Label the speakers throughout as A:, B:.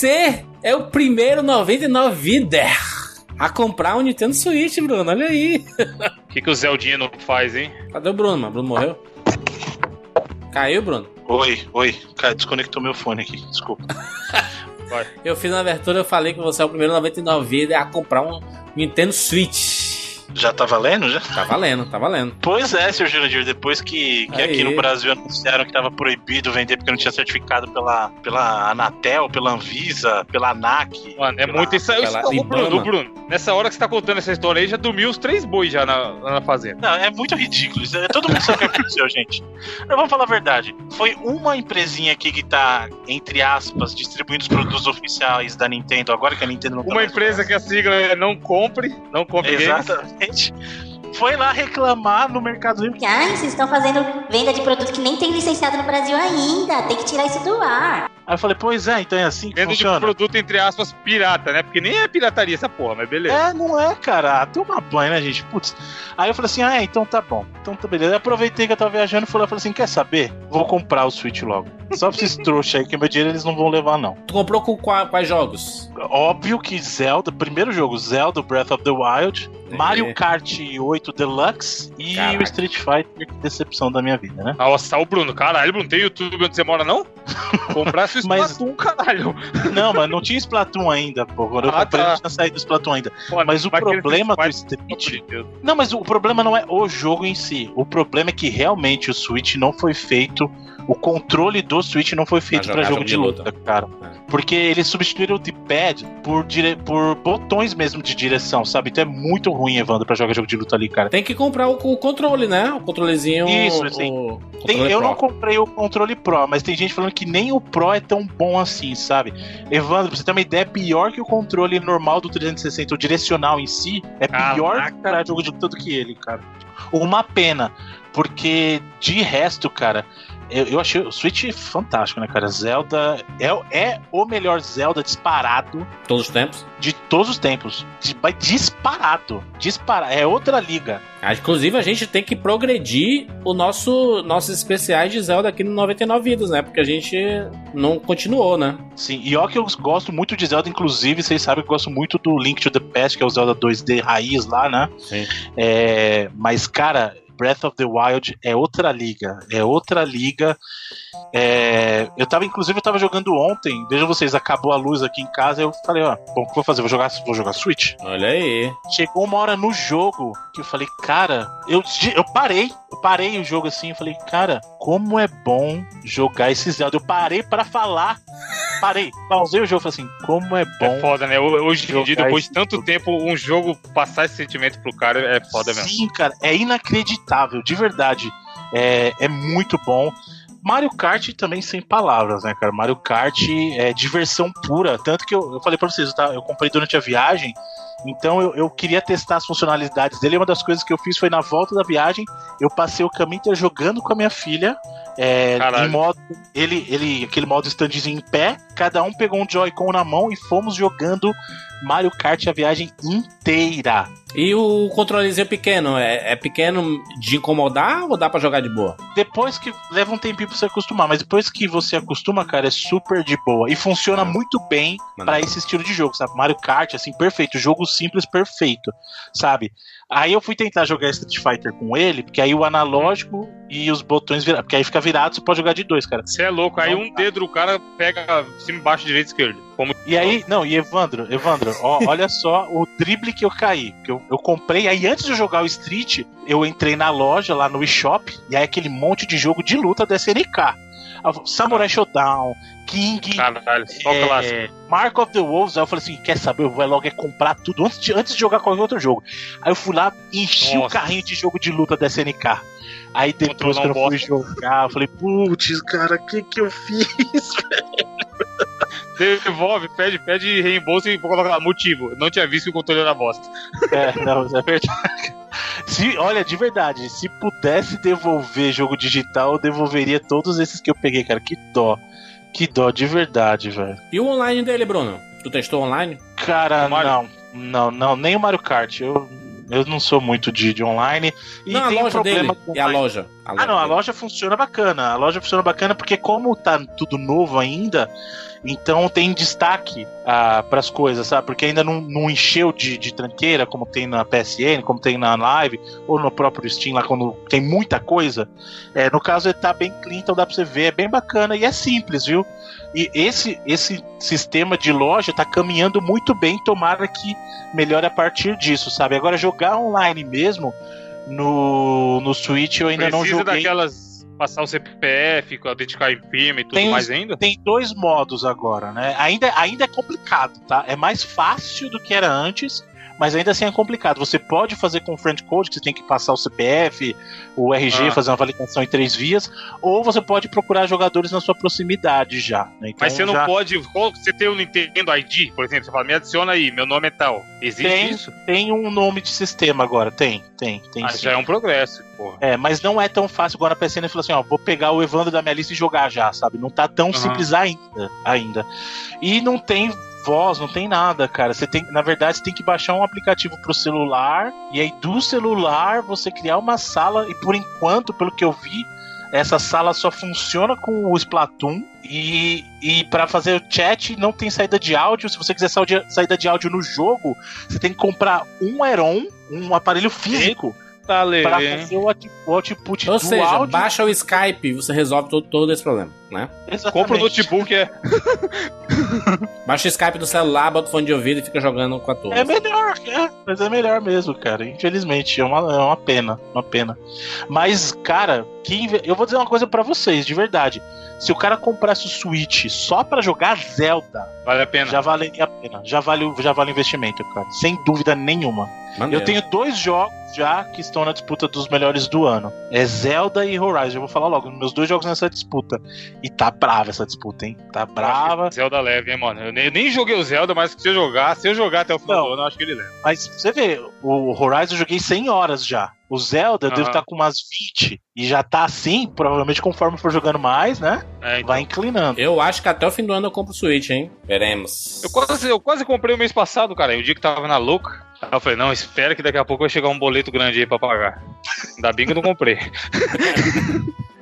A: Você é o primeiro 99 vida a comprar um Nintendo Switch, Bruno. Olha aí.
B: O que, que o Zeldinha não faz, hein?
A: Cadê o Bruno, mano? Bruno morreu? Caiu, Bruno?
C: Oi, oi. Cara, desconectou meu fone aqui, desculpa.
A: Eu fiz na abertura, eu falei que você é o primeiro 99 vida a comprar um Nintendo Switch.
C: Já tá valendo, já?
A: Tá valendo, tá valendo.
C: Pois é, Sr. Jurandir, depois que, que aqui no Brasil anunciaram que tava proibido vender porque não tinha certificado pela, pela Anatel, pela Anvisa, pela ANAC.
B: Mano, é
C: pela,
B: muito isso. isso o Bruno, Bruno, nessa hora que você tá contando essa história aí, já dormiu os três bois já na, na fazenda.
C: Não, é muito ridículo. Isso, é, todo mundo sabe o que aconteceu, gente. Mas vamos falar a verdade. Foi uma empresinha aqui que tá, entre aspas, distribuindo os produtos oficiais da Nintendo, agora que a Nintendo não tá
B: Uma empresa que a sigla é não compre, não compre
C: Exatamente. Games foi lá reclamar no Mercado Livre.
D: Ai, vocês estão fazendo venda de produto que nem tem licenciado no Brasil ainda. Tem que tirar isso do ar.
C: Aí eu falei, pois é, então é assim que
B: Venda
C: funciona.
B: de produto, entre aspas, pirata, né? Porque nem é pirataria essa porra, mas beleza.
C: É, não é, cara. Toma banho, né, gente? Putz. Aí eu falei assim, ah, é, então tá bom. Então tá beleza. Eu aproveitei que eu tava viajando e falei, falei assim, quer saber? Vou comprar o Switch logo. Só pra esses trouxas aí, que meu dinheiro eles não vão levar, não.
A: Tu comprou com quais jogos?
C: Óbvio que Zelda, primeiro jogo, Zelda Breath of the Wild, é. Mario Kart 8 Deluxe e Caraca. o Street Fighter, que decepção da minha vida, né?
B: Nossa, o Bruno, caralho, Bruno, tem YouTube onde você mora, não? Comprar esse Splatoon, mas... caralho.
C: Não, mas não tinha Splatoon ainda, pô. Quando eu ah, comprei, tá. não tinha saído do Splatoon ainda. Pô, mas o problema do Street... Não, mas o problema não é o jogo em si. O problema é que realmente o Switch não foi feito o controle do Switch não foi feito para jogo, jogo de luta, luta cara. É. Porque eles substituíram o D-pad por, dire... por botões mesmo de direção, sabe? Então é muito ruim, Evandro, pra jogar jogo de luta ali, cara.
A: Tem que comprar o, o controle, né? O controlezinho.
C: Isso, assim. O... Tem, eu não comprei o controle Pro, mas tem gente falando que nem o Pro é tão bom assim, sabe? Evandro, pra você ter uma ideia, é pior que o controle normal do 360, o direcional em si, é pior Caraca. para jogo de luta do que ele, cara. Uma pena, porque de resto, cara, eu, eu, achei o Switch fantástico, né, cara? Zelda é, é o melhor Zelda disparado.
A: Todos os tempos?
C: De todos os tempos. Disparado. Disparado. É outra liga.
A: Ah, inclusive, a gente tem que progredir o nosso nossos especiais de Zelda aqui no 99 Vidas, né? Porque a gente não continuou, né?
C: Sim, e ó que eu gosto muito de Zelda, inclusive, vocês sabem que eu gosto muito do Link to the Past, que é o Zelda 2D raiz lá, né?
A: Sim.
C: É, mas, cara, Breath of the Wild é outra liga. É outra liga. É, eu tava, inclusive, eu tava jogando ontem. Vejam vocês, acabou a luz aqui em casa. Eu falei, ó, bom, o que eu vou fazer? Vou jogar, vou jogar Switch.
A: Olha aí.
C: Chegou uma hora no jogo que eu falei, cara, eu, eu parei. Eu parei o jogo assim. Eu falei, cara, como é bom jogar esse Zelda. Eu parei para falar. Parei, pausei o jogo e falei assim, como é bom.
B: É foda, né? Hoje em dia, depois de tanto tempo, um jogo passar esse sentimento pro cara é foda mesmo.
C: Sim, cara, é inacreditável, de verdade. É, é muito bom. Mario Kart também sem palavras, né, cara? Mario Kart é diversão pura. Tanto que eu, eu falei pra vocês, tá? Eu comprei durante a viagem, então eu, eu, queria testar as funcionalidades dele. Uma das coisas que eu fiz foi na volta da viagem, eu passei o caminho inteiro jogando com a minha filha. É, em modo. Ele, ele, aquele modo standzinho em pé, cada um pegou um Joy-Con na mão e fomos jogando Mario Kart a viagem inteira.
A: E o controlezinho pequeno, é, é pequeno de incomodar ou dá para jogar de boa?
C: Depois que leva um tempinho pra você acostumar, mas depois que você acostuma, cara, é super de boa. E funciona muito bem para esse estilo de jogo, sabe? Mario Kart, assim, perfeito. Jogo simples, perfeito, sabe? Aí eu fui tentar jogar Street Fighter com ele, porque aí o analógico e os botões virados. Porque aí fica virado, você pode jogar de dois, cara.
B: Você é louco, aí um dedo do cara pega cima, baixo, direito e esquerdo.
C: Como... E aí, não, e Evandro, Evandro, ó, olha só o drible que eu caí. Que eu, eu comprei, aí antes de eu jogar o Street, eu entrei na loja lá no eShop, e aí aquele monte de jogo de luta da SNK. Samurai Showdown, King,
B: Caralho,
C: é, Mark of the Wolves. Aí eu falei assim: quer saber? Eu vou logo é comprar tudo antes de, antes de jogar qualquer outro jogo. Aí eu fui lá, enchi Nossa. o carrinho de jogo de luta da SNK. Aí depois que eu fui jogar, eu falei: putz, cara, o que que eu fiz,
B: Devolve, pede, pede reembolso e vou colocar motivo. Não tinha visto que o controle era bosta.
C: É, não, é verdade. Se, olha, de verdade, se pudesse devolver jogo digital, eu devolveria todos esses que eu peguei, cara. Que dó. Que dó, de verdade, velho.
A: E o online dele, Bruno? Tu testou online?
C: Cara, não. Não, não, nem o Mario Kart. Eu, eu não sou muito de, de online.
A: E não, a loja dele. Com... É a loja. A
C: Ah, não, a loja funciona bacana. A loja funciona bacana porque, como tá tudo novo ainda, então tem destaque ah, para as coisas, sabe? Porque ainda não, não encheu de, de, tranqueira, como tem na PSN, como tem na Live, ou no próprio Steam, lá quando tem muita coisa. É, no caso, ele tá bem clean, então dá pra você ver, é bem bacana e é simples, viu? E esse, esse sistema de loja tá caminhando muito bem, tomara que melhore a partir disso, sabe? Agora, jogar online mesmo no, no Switch eu ainda
B: Precisa
C: não joguei.
B: daquelas passar o CPF, autenticar em firma e tudo
C: Tem,
B: mais ainda?
C: tem dois modos agora, né? Ainda, ainda é complicado, tá? É mais fácil do que era antes, mas ainda assim é complicado. Você pode fazer com o friend code, que você tem que passar o CPF, o RG,
B: Ah.
C: fazer uma validação em três vias, ou você pode procurar jogadores na sua proximidade já. né? Então,
B: Mas você não
C: já
B: pode. qual- Você tem o Nintendo ID, por exemplo, você fala, me adiciona aí, meu nome é tal. Existe
C: Tem.
B: isso?
C: tem um nome de sistema agora, tem, tem, tem.
B: Ah,
C: sim.
B: já é um progresso, porra.
C: É, mas não é tão fácil igual na PCN falar assim, ó, vou pegar o Evandro da minha lista e jogar já, sabe? Não tá tão
B: Aham.
C: simples ainda, ainda. E não tem voz, não tem nada, cara. Você tem, na verdade, você tem que baixar um aplicativo pro celular e aí do celular você criar uma sala e por enquanto, pelo que eu vi, essa sala só funciona com o Splatoon e, e para fazer o chat não tem saída de áudio. Se você quiser saída- de áudio no jogo, você tem que comprar um Aeron, um aparelho físico
B: Tá,
C: para fazer o out- o output
A: Ou
C: do
A: seja,
C: áudio.
A: baixa o Skype e você resolve todo, todo esse problema, né?
C: Exatamente.
B: Compra o notebook, é.
A: Baixa o Skype do celular, bota o fone de ouvido e fica jogando com a turma.
C: É melhor, é, mas é melhor mesmo, cara. Infelizmente, é uma, é uma pena, uma pena. Mas, cara, que eu vou dizer uma coisa pra vocês, de verdade. Se o cara comprasse o Switch só pra jogar Zelda,
B: Vale a pena.
C: já valeria a pena. Já vale, o- já vale o investimento, cara. Sem dúvida nenhuma.
A: Maneiro.
C: Eu tenho dois jogos já que estão na disputa dos melhores do ano. É Zelda e Horizon. Eu vou falar logo, meus dois jogos nessa disputa. E tá brava essa disputa, hein? Tá brava.
B: Zelda leve, hein, mano. Eu nem, eu nem joguei o Zelda, mas se eu jogar, se eu jogar até o final
C: Não.
B: do ano, eu acho que ele leva.
C: Mas você vê, o Horizon eu joguei 100 horas já. O Zelda eu devo
B: Aham.
C: estar com umas 20. E já tá assim, provavelmente conforme for jogando mais, né?
B: É, então.
C: Vai inclinando.
A: Eu acho que até o fim do ano eu compro o Switch, hein? Veremos.
B: Eu quase, eu quase comprei o mês passado, cara. O dia que tava na louca. Aí eu falei, não, espera que daqui a pouco vai chegar um boleto grande aí pra pagar. Ainda bem que eu não comprei.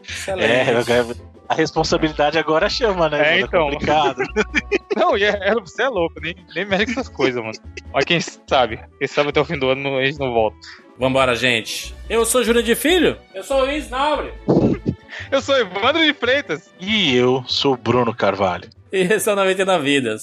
A: Excelente.
C: É, a responsabilidade agora chama, né?
B: É,
C: mano?
B: então.
C: complicado.
B: Não, e é, é- você é louco, nem, nem mexe com essas coisas, mano. Mas quem sabe? Quem sabe até o fim do ano a gente não volta.
A: Vambora, gente. Eu sou Júlio de Filho. Eu sou o Luiz Nobre.
B: Eu sou Evandro de Freitas.
C: e eu sou o Bruno Carvalho.
A: E esse é o 99 Vidas.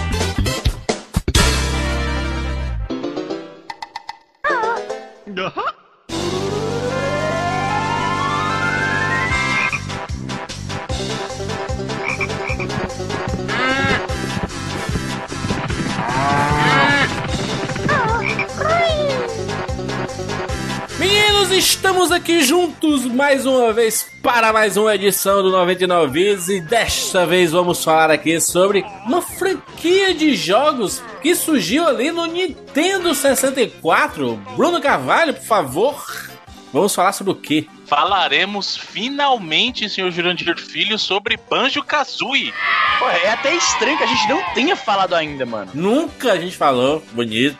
A: Mais uma vez para mais uma edição do 99 Vidas e desta vez vamos falar aqui sobre uma franquia de jogos que surgiu ali no Nintendo 64. Bruno Carvalho, por favor, vamos falar sobre o quê?
C: Falaremos finalmente, senhor Jurandir Filho, sobre Banjo Kazooie.
E: Pô, é até estranho que a gente não tenha falado ainda, mano.
A: Nunca a gente falou, bonito.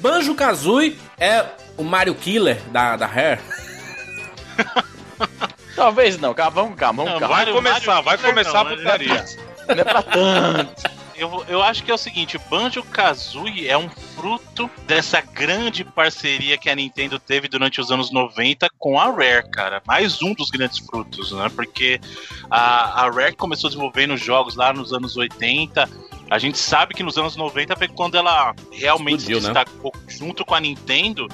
A: Banjo Kazooie é o Mario Killer da, da Rare.
E: Talvez não, calma, vamos calma, vamos calma.
B: Vai começar, vai
C: Killer
B: começar a
C: né?
B: putaria.
E: Não é pra tanto.
C: Eu, eu acho que é o seguinte, Banjo Kazooie é um fruto dessa grande parceria que a Nintendo teve durante os anos 90 com a Rare, cara. Mais um dos grandes frutos, né? Porque a, a Rare começou desenvolvendo jogos lá nos anos 80. A gente sabe que nos anos 90 foi quando ela realmente
A: Explodiu,
C: se
A: né?
C: destacou junto com a Nintendo.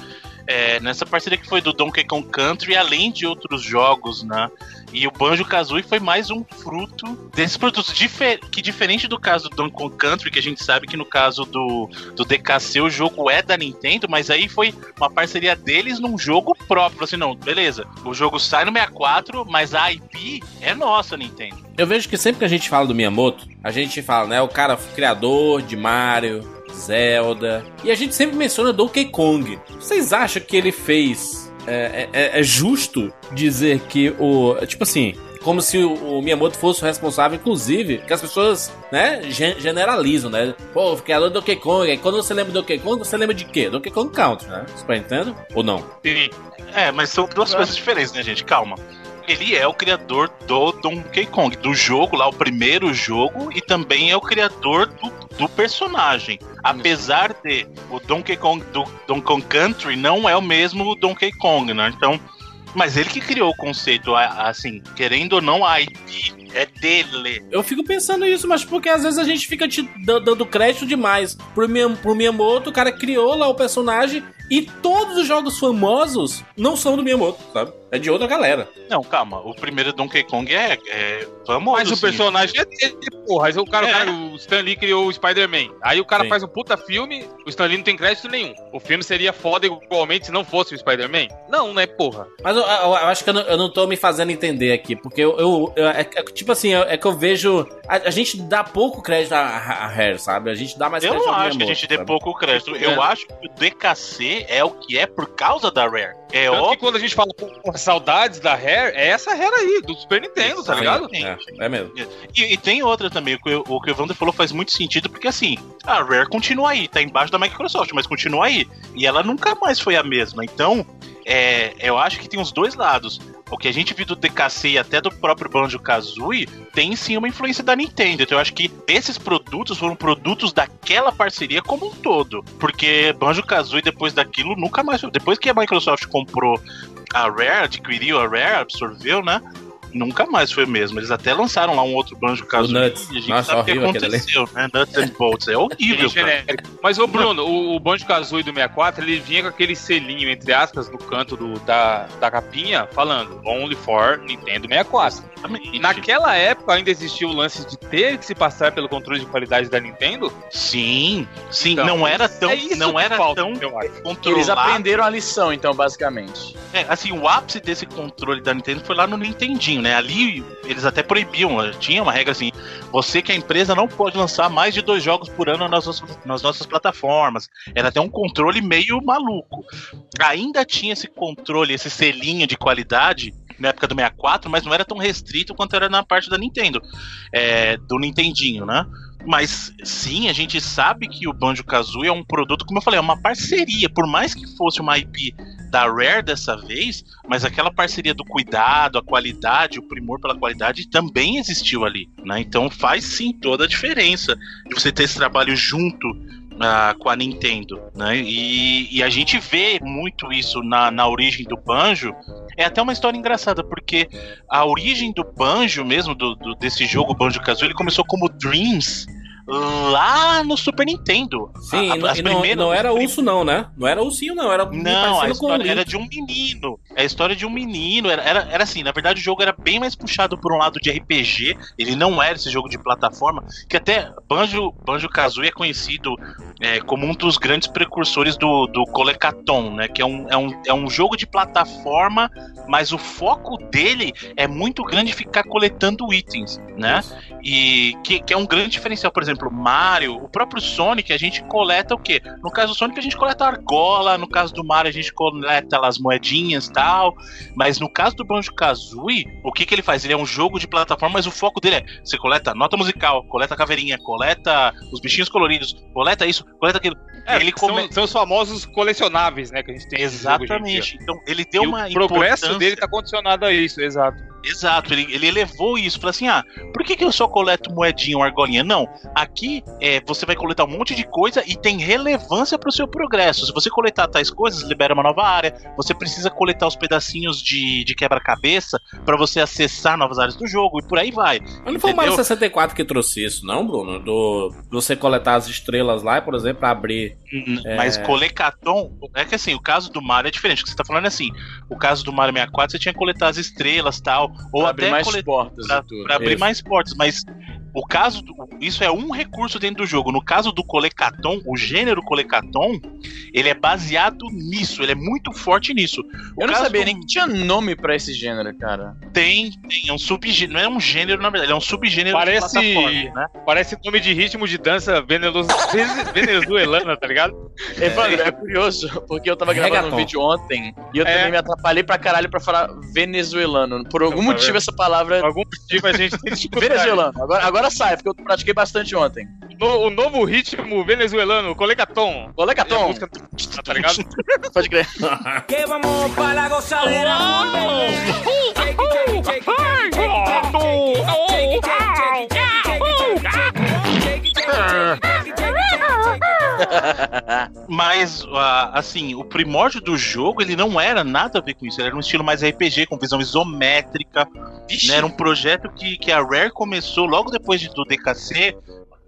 C: É, nessa parceria que foi do Donkey Kong Country, além de outros jogos, né? E o Banjo Kazooie foi mais um fruto desses produtos. Difer que diferente do caso do Donkey Kong Country, que a gente sabe que no caso do, do DKC o jogo é da Nintendo, mas aí foi uma parceria deles num jogo próprio. Assim, não, beleza. O jogo sai no 64, mas a IP é nossa, Nintendo.
A: Eu vejo que sempre que a gente fala do Miyamoto, a gente fala, né? O cara criador de Mario, Zelda. E a gente sempre menciona Donkey Kong. Vocês acham que ele fez. É, é, é justo dizer que o. Tipo assim, como se o Miyamoto fosse o responsável, inclusive, que as pessoas, né, generalizam, né? Pô, o criador do Donkey Kong, aí quando você lembra do Donkey Kong, você lembra de quê? Donkey Kong Country, né? Super Nintendo? Ou não?
C: Sim. É, mas são duas coisas diferentes, né, gente? Calma ele é o criador do Donkey Kong, do jogo lá, o primeiro jogo, e também é o criador do, do personagem. Apesar de o Donkey Kong do Donkey Kong Country não é o mesmo Donkey Kong, né? Então, mas ele que criou o conceito, assim, querendo ou não, a IP é dele.
A: Eu fico pensando isso, mas porque às vezes a gente fica te dando crédito demais pro, pro Miyamoto, o cara criou lá o personagem e todos os jogos famosos não são do Miyamoto, sabe? É de outra galera.
C: Não, calma. O primeiro Donkey Kong é, é famoso.
B: Mas o
C: sim.
B: personagem é dele, porra. Aí o cara, é. o, cara o Stan Lee criou o Spider-Man. Aí o cara sim. faz um puta filme, o Stan Lee não tem crédito nenhum. O filme seria foda igualmente se não fosse o Spider-Man? Não, né, porra.
A: Mas eu, eu, eu acho que eu não, eu não, tô me fazendo entender aqui, porque eu, eu é, é, tipo assim, é que eu vejo. A, a, gente dá pouco crédito a, a Hair, sabe? A gente dá mais
C: eu
A: crédito
C: Eu não acho que a gente dê pouco crédito. Eu acho que o DKC é o que é por causa da Rare. É
B: Tanto óbvio. que quando a gente fala por saudades da Rare, é essa Rare aí, do Super Nintendo, tá ligado?
A: É, é mesmo.
C: E, e, tem outra também, o que, o que o Evandro falou faz muito sentido, porque assim, a Rare continua aí, tá embaixo da Microsoft, mas continua aí. E ela nunca mais foi a mesma. Então, é, eu acho que tem os dois lados. O que a gente viu do DKC e até do próprio Banjo Kazooie tem sim uma influência da Nintendo. Então eu acho que esses produtos foram produtos daquela parceria como um todo. Porque Banjo Kazooie, depois daquilo, nunca mais. Depois que a Microsoft comprou a Rare, adquiriu a Rare, absorveu, né? Nunca mais foi mesmo. Eles até lançaram lá um outro banjo caso.
A: E a gente Nossa, sabe o que
C: aconteceu, né? Nuts and Bolts. É horrível, cara.
B: Mas, ô Bruno, o, o Banjo Kazooie do 64, ele vinha com aquele selinho, entre aspas, no canto do, da, da capinha, falando Only for Nintendo 64. E naquela época ainda existia o lance de ter que se passar pelo controle de qualidade da Nintendo?
C: Sim, sim, então, não era tão, é não era falta, tão
E: controlado. Eles aprenderam a lição, então, basicamente.
C: É, assim, o ápice desse controle da Nintendo foi lá no Nintendinho, né? Ali eles até proibiam, tinha uma regra assim: você que a empresa não pode lançar mais de dois jogos por ano nas nossas, nas nossas plataformas. Era até um controle meio maluco. Ainda tinha esse controle, esse selinho de qualidade na época do 64, mas não era tão restrito quanto era na parte da Nintendo, é, do Nintendinho, né? Mas sim, a gente sabe que o Banjo Kazooie é um produto, como eu falei, é uma parceria. Por mais que fosse uma IP da Rare dessa vez, mas aquela parceria do cuidado, a qualidade, o primor pela qualidade também existiu ali. Né? Então faz sim toda a diferença de você ter esse trabalho junto uh, com a Nintendo, né? E, e, a gente vê muito isso na, na origem do Banjo. É até uma história engraçada, porque a origem do Banjo mesmo, do, do desse jogo Banjo Kazooie, ele começou como Dreams lá no Super Nintendo.
A: Sim, a, e, não, primeiras, não, era urso não, né? Não era ursinho não, era
C: Não, a história era de um menino. É a história de um menino, era, era, era assim, na verdade o jogo era bem mais puxado por um lado de RPG, ele não era esse jogo de plataforma, que até Banjo, Banjo Kazooie é conhecido é, como um dos grandes precursores do, do Colecaton, né? Que é um, é, um, é um jogo de plataforma, mas o foco dele é muito grande ficar coletando itens, né? E que, que é um grande diferencial, por exemplo, exemplo, Mario, o próprio Sonic, a gente coleta o quê? No caso do Sonic, a gente coleta argola, no caso do Mario, a gente coleta as moedinhas e tal. Mas no caso do Banjo Kazooie, o que, que ele faz? Ele é um jogo de plataforma, mas o foco dele é: você coleta nota musical, coleta caveirinha, coleta os bichinhos coloridos, coleta isso, coleta aquilo.
B: É, ele come... são, são, os famosos colecionáveis, né? Que a gente tem
C: Exatamente. Então ele deu
B: e
C: uma.
B: O progresso dele tá condicionado a isso, exato.
C: Exato, ele, ele elevou isso, falou assim: ah, por que, que eu só coleto moedinha ou argolinha? Não, aqui é, você vai coletar um monte de coisa e tem relevância para o seu progresso. Se você coletar tais coisas, libera uma nova área. Você precisa coletar os pedacinhos de, de quebra-cabeça para você acessar novas áreas do jogo e por aí vai.
A: Mas não foi o Mario 64 que trouxe isso, não, Bruno? Do você coletar as estrelas lá, por exemplo, para abrir.
C: Mas é... colecaton, é que assim, o caso do Mario é diferente. O que você tá falando é assim: o caso do Mario 64 você tinha que coletar as estrelas tal. Ou
E: Pra
C: até
E: abrir mais portas
C: pra, pra abrir mais portas, mas o caso, do- isso é um recurso dentro do jogo. No caso do Colecaton, o gênero Colecaton, ele é baseado nisso, ele é muito forte nisso. O
E: Eu não sabia
C: do-
E: nem que tinha nome pra esse gênero, cara.
C: Tem, tem, é um subgênero, não é um gênero na verdade, é um subgênero
B: Parece-
C: de plataforma, né?
B: Parece nome de ritmo de dança venezuelana, tá ligado?
E: Evandro, é curioso, porque eu tava gravando
A: Reggaeton.
E: um vídeo ontem e eu
B: É.
E: também me atrapalhei pra caralho pra falar venezuelano. Por algum
B: Tá
E: motivo, essa palavra.
B: Por algum motivo a gente tem.
E: Venezuelano. Agora, agora sai, porque eu pratiquei bastante ontem.
B: No- o novo ritmo venezuelano, Colecaton. É a
E: Colecaton,
B: música, tá ligado?
E: pode crer.
F: Que vamos para la gozadera.
C: Mas, ah, assim, o primórdio do jogo, ele não era nada a ver com isso. Ele era um estilo mais RPG, com visão isométrica. né? Era um projeto que, que a Rare começou logo depois de- do DKC.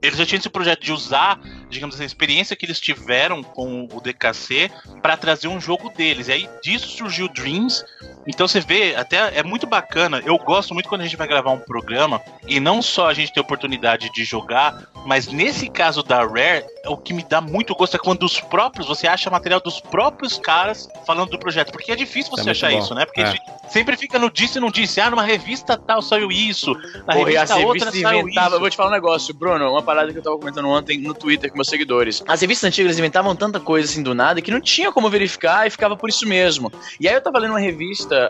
C: Eles já tinham esse projeto de usar, digamos assim, a experiência que eles tiveram com o DKC para trazer um jogo deles. E aí disso surgiu Dreams. Então você vê, até é muito bacana. Eu gosto muito quando a gente vai gravar um programa e não só a gente tem a oportunidade de jogar, mas nesse caso da Rare, o que me dá muito gosto é quando os próprios, você acha material dos próprios caras falando do projeto. Porque é difícil
A: é
C: você
A: muito
C: achar
A: bom.
C: isso, né? Porque
A: É.
C: sempre fica no disse e não disse. Ah, numa revista tal saiu isso. Na
E: Porra,
C: revista outra saiu
E: inventavam. Eu
C: isso.
E: vou te falar um negócio, Bruno, uma parada que eu tava comentando ontem no Twitter com meus seguidores. As revistas antigas inventavam tanta coisa assim do nada que não tinha como verificar e ficava por isso mesmo. E aí eu tava lendo uma revista,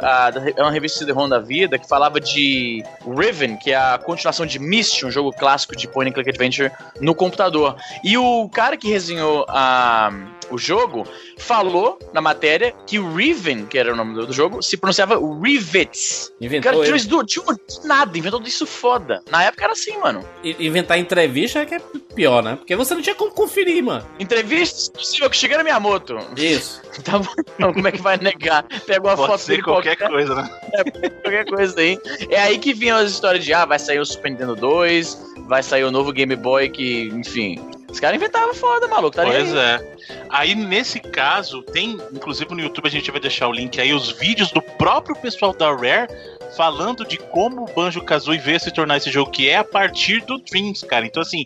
E: é uma revista CD-ROM da vida, que falava de Riven, que é a continuação de Myst, um jogo clássico de point and click adventure no computador. E o cara que resenhou a, o jogo falou na matéria que o Riven, que era o nome do, jogo, se pronunciava Rivets. Cara,
A: Inventou ele.
E: isso do, de nada, inventou isso foda. Na época era assim, mano.
A: I- Inventar entrevista é que é pior, né? Porque você não tinha como conferir, mano.
E: Entrevista exclusiva com Shigeru Miyamoto.
A: Isso.
E: Tá bom, então, como é que vai negar? Pega uma
C: Pode
E: foto
C: ser
E: dele
C: qualquer coisa, né?
E: qualquer coisa aí. É aí que vinham as histórias de, ah, vai sair o Super Nintendo 2, vai sair o novo Game Boy que, enfim... Os caras inventavam foda, maluco, tá
C: Pois
E: aí.
C: é. Aí, nesse caso, tem, inclusive no YouTube a gente vai deixar o link aí, os vídeos do próprio pessoal da Rare falando de como o Banjo Kazooie veio se tornar esse jogo, que é a partir do Dreams, cara. Então, assim,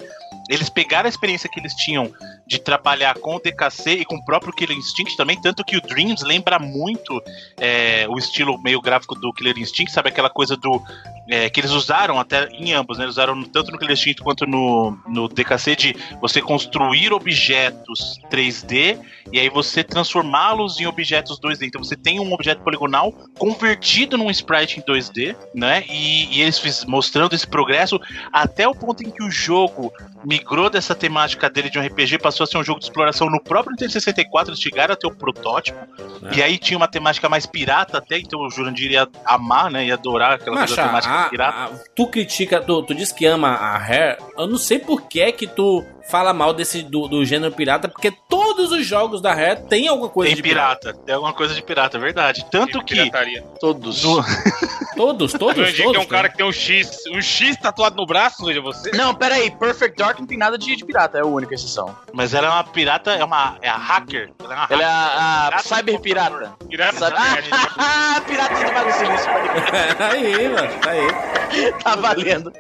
C: eles pegaram a experiência que eles tinham de trabalhar com o DKC e com o próprio Killer Instinct também, tanto que o Dreams lembra muito é, o estilo meio gráfico do Killer Instinct, sabe? Aquela coisa do. é, que eles usaram até em ambos, né? Eles usaram tanto no Killer Instinct quanto no, no DKC de você construir objetos 3D e aí você transformá-los em objetos 2D. Então você tem um objeto poligonal convertido num sprite em 2D, né? E, e eles fiz, mostrando esse progresso até o ponto em que o jogo migrou dessa temática dele de um RPG, passou a ser um jogo de exploração no próprio Nintendo 64, eles chegaram a ter o protótipo,
A: É.
C: e aí tinha uma temática mais pirata até, então o Jurandir ia amar, né? Ia adorar aquela coisa temática
A: a-
C: pirata.
A: a- tu critica, tu, tu diz que ama a Rare. Eu não sei por que é que tu fala mal desse do, do gênero pirata, porque todos os jogos da Rare tem alguma coisa
C: Tem
A: de pirata.
C: pirata, tem alguma coisa de pirata, é verdade. Tanto que
B: Pirataria.
E: Todos.
C: no-
A: Todos, todos,
B: Jurandir,
A: todos.
B: que é um cara que tem um X, um X tatuado no braço, veja você.
E: Não, pera aí, Perfect Dark não tem nada de, de pirata, é a única exceção.
C: mas ela é uma pirata, é uma é a hacker. Ela é uma
E: Ela é
C: hacker.
E: a, a
C: Pirata
E: Cyber Pirata.
B: Pirata
E: Sabe? Ah, pirata do Silício, pode crer.
A: aí, mano, tá aí.
E: Tá valendo.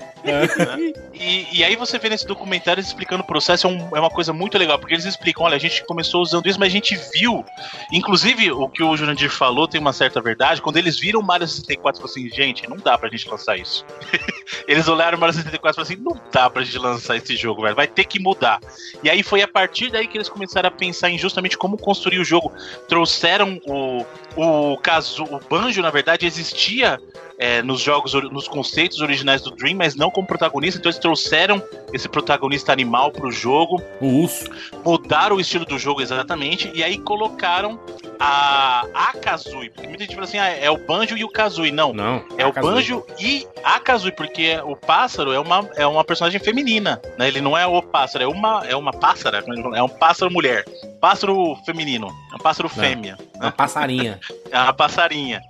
C: E, e aí você vê nesse documentário explicando o processo, é, um- é uma coisa muito legal, porque eles explicam, olha, a gente começou usando isso, mas a gente viu, inclusive o que o Jurandir falou tem uma certa verdade, quando eles viram o Mario 64 e falaram assim, gente, não dá pra gente lançar isso. eles olharam o Mario 64 e falaram assim, não dá pra gente lançar esse jogo, velho, vai ter que mudar. E aí foi a partir daí que eles começaram a pensar em justamente como construir o jogo. Trouxeram o, o caso, o Banjo, na verdade, existia é, nos jogos, nos conceitos originais do Dream, mas não como protagonista. Então eles trouxeram esse protagonista animal pro jogo,
A: O urso.
C: mudaram o estilo do jogo exatamente, e aí colocaram a, a Kazooie. Porque muita gente fala assim, ah, é o Banjo e o Kazooie. Não,
A: Não.
C: é o
A: Kazooie.
C: Banjo e a Kazooie, porque o pássaro é uma, é uma personagem feminina, né? Ele não é o pássaro, é uma, é uma pássara, é um pássaro mulher. Pássaro feminino, é um pássaro fêmea,
A: Uma passarinha.
C: é uma passarinha.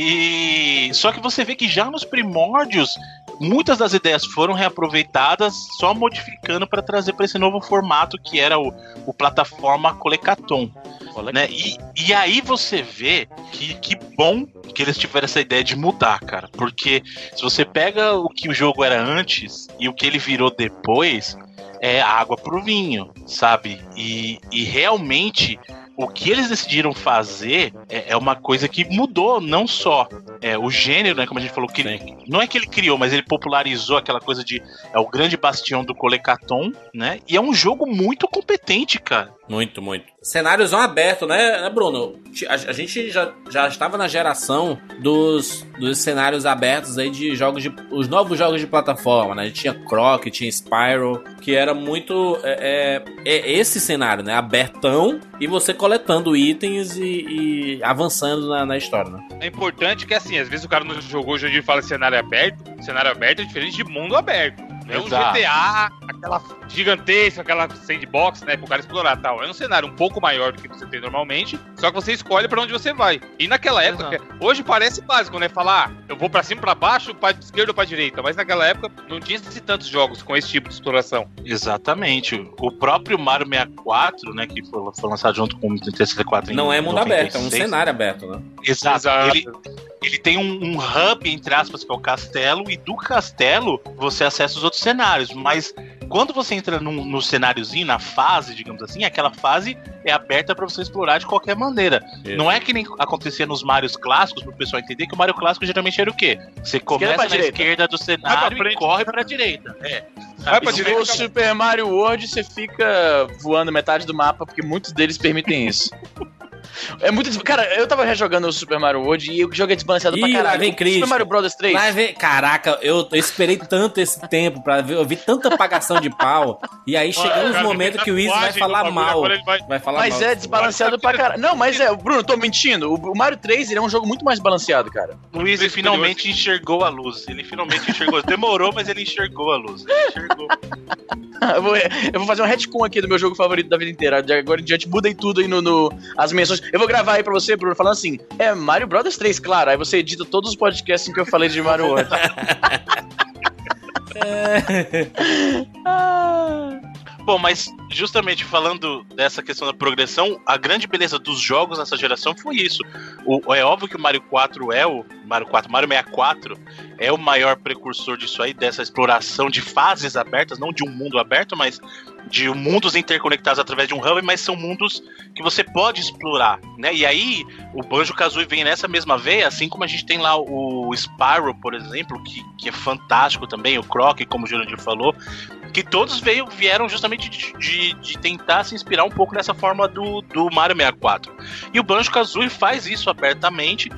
C: E só que você vê que já nos primórdios muitas das ideias foram reaproveitadas, só modificando para trazer para esse novo formato que era o, o plataforma Colecaton. Né? E, e aí você vê que, que bom que eles tiveram essa ideia de mudar, cara. Porque se você pega o que o jogo era antes e o que ele virou depois, é água pro vinho, sabe? E, e realmente o que eles decidiram fazer é, é uma coisa que mudou não só é, o gênero, né? Como a gente falou, que ele- não é que ele criou, mas ele popularizou aquela coisa de é o grande bastião do Colecaton, né? E é um jogo muito competente, cara.
A: Muito, muito. Cenários não abertos, né, né, Bruno? A, a gente já, já estava na geração dos, dos cenários abertos aí de jogos de. os novos jogos de plataforma, né? A gente tinha Croc, tinha Spyro, que era muito. É, é- é esse cenário, né? Abertão e você coletando itens e, e avançando na, na história, né?
B: É importante que, assim, às vezes o cara não jogou hoje em dia e fala cenário aberto. Cenário aberto é diferente de mundo aberto. Não é um. GTA, aquela gigantesca, aquela sandbox, né, pro cara explorar e tal. É um cenário um pouco maior do que você tem normalmente, só que você escolhe pra onde você vai. E naquela época, hoje parece básico, né, falar, ah, eu vou pra cima, pra baixo, pra esquerda ou pra direita. Mas naquela época não tinha tantos jogos com esse tipo de exploração.
C: Exatamente. O próprio Mario 64, né, que foi, foi lançado junto com o Nintendo 64 em
A: Não é mundo aberto, é um
C: 96.
A: cenário aberto, né?
C: Exato.
B: Exato.
C: Ele, ele tem um, um hub, entre aspas, que é o castelo, e do castelo você acessa os outros cenários. Mas quando você entra num, no cenáriozinho, na fase, digamos assim, aquela fase é aberta pra você explorar de qualquer maneira. Não é que nem acontecia nos Marios clássicos, pro pessoal entender que o Mario clássico geralmente era o quê? Você começa
E: pra
C: na
E: direita.
C: esquerda do cenário
B: frente.
C: e corre pra direita. É.
B: Vai pra
C: Isso
E: Se
B: direita,
E: for o Super Mario World, você fica voando metade do mapa, porque muitos deles permitem isso. É muito. des- Cara, eu tava rejogando o Super Mario World e o jogo é desbalanceado
A: Ih,
E: pra
A: lá
E: caralho.
A: vem
E: O
A: crítica.
E: Super Mario Bros 3.
A: Vai ver, caraca, eu, eu esperei tanto esse tempo pra ver, eu vi tanta apagação de pau, e aí chegou uns
B: Cara,
A: momentos que o Izzy vai falar mal.
B: vai-
A: Vai falar
E: Mas
A: mal.
E: é desbalanceado pra caralho. Não, mas é, Bruno, eu tô mentindo. O Mario 3 ele é um jogo muito mais balanceado, cara.
C: O Luiz finalmente enxergou a luz. Ele finalmente enxergou. Demorou, mas ele enxergou a luz. Ele enxergou.
E: Eu vou, eu vou fazer um retcon aqui do meu jogo favorito da vida inteira. De agora em diante, mudei tudo aí no, no- as menções. Eu vou gravar aí pra você, Bruno, falando assim: é Mario Bros 3, claro. Aí você edita todos os podcasts em que eu falei de Mario World.
C: Bom, mas justamente falando dessa questão da progressão, a grande beleza dos jogos nessa geração foi isso. O, é óbvio que o Mario 4 é o Mario 4, Mario 64 é o maior precursor disso aí, dessa exploração de fases abertas, não de um mundo aberto, mas de mundos interconectados através de um hub, mas são mundos que você pode explorar, né? E aí o Banjo Kazooie vem nessa mesma veia, assim como a gente tem lá o Spyro, por exemplo, que, que é fantástico também, o Croc, como o Jurandir falou, que todos veio, vieram justamente de, de- de tentar se inspirar um pouco nessa forma do, do Mario 64. E o Banjo Kazooie faz isso abertamente.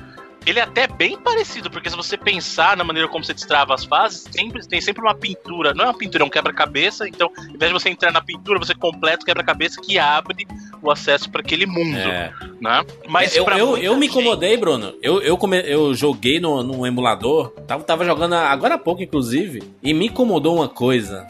C: Ele é até bem parecido, porque se você pensar na maneira como você destrava as fases, sempre, tem sempre uma pintura. Não é uma pintura, é um quebra-cabeça. Então, ao invés de você entrar na pintura, você completa o quebra-cabeça que abre o acesso para aquele mundo.
A: É.
C: Né? Mas
A: eu, eu, eu me
C: gente-
A: incomodei, Bruno. Eu, eu, come- eu joguei no, no emulador, tava, tava jogando agora há pouco, inclusive, e me incomodou uma coisa.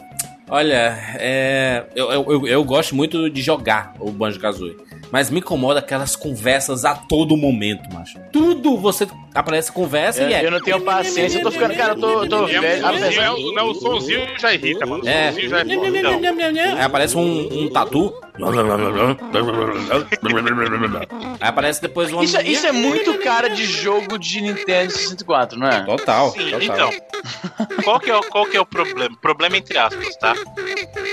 A: Olha, é, eu, eu, eu, eu gosto muito de jogar o Banjo Kazooie. Mas me incomoda aquelas conversas a todo momento, macho. Tudo você aparece conversa
E: Eu,
A: e é.
E: eu não tenho paciência, eu tô ficando. Cara, eu tô, tô
B: é um
E: velho.
B: é o- não, o sonzinho já irrita, mano. O
A: É.
B: sonzinho já é
A: nham. Aí aparece um, um tatu. Aí aparece depois uma.
E: Isso, é- isso é muito cara de jogo de Nintendo 64, não é?
A: Total.
C: Sim,
A: total.
C: então. Qual que, é, o- qual que é o problema? Problema entre aspas, tá?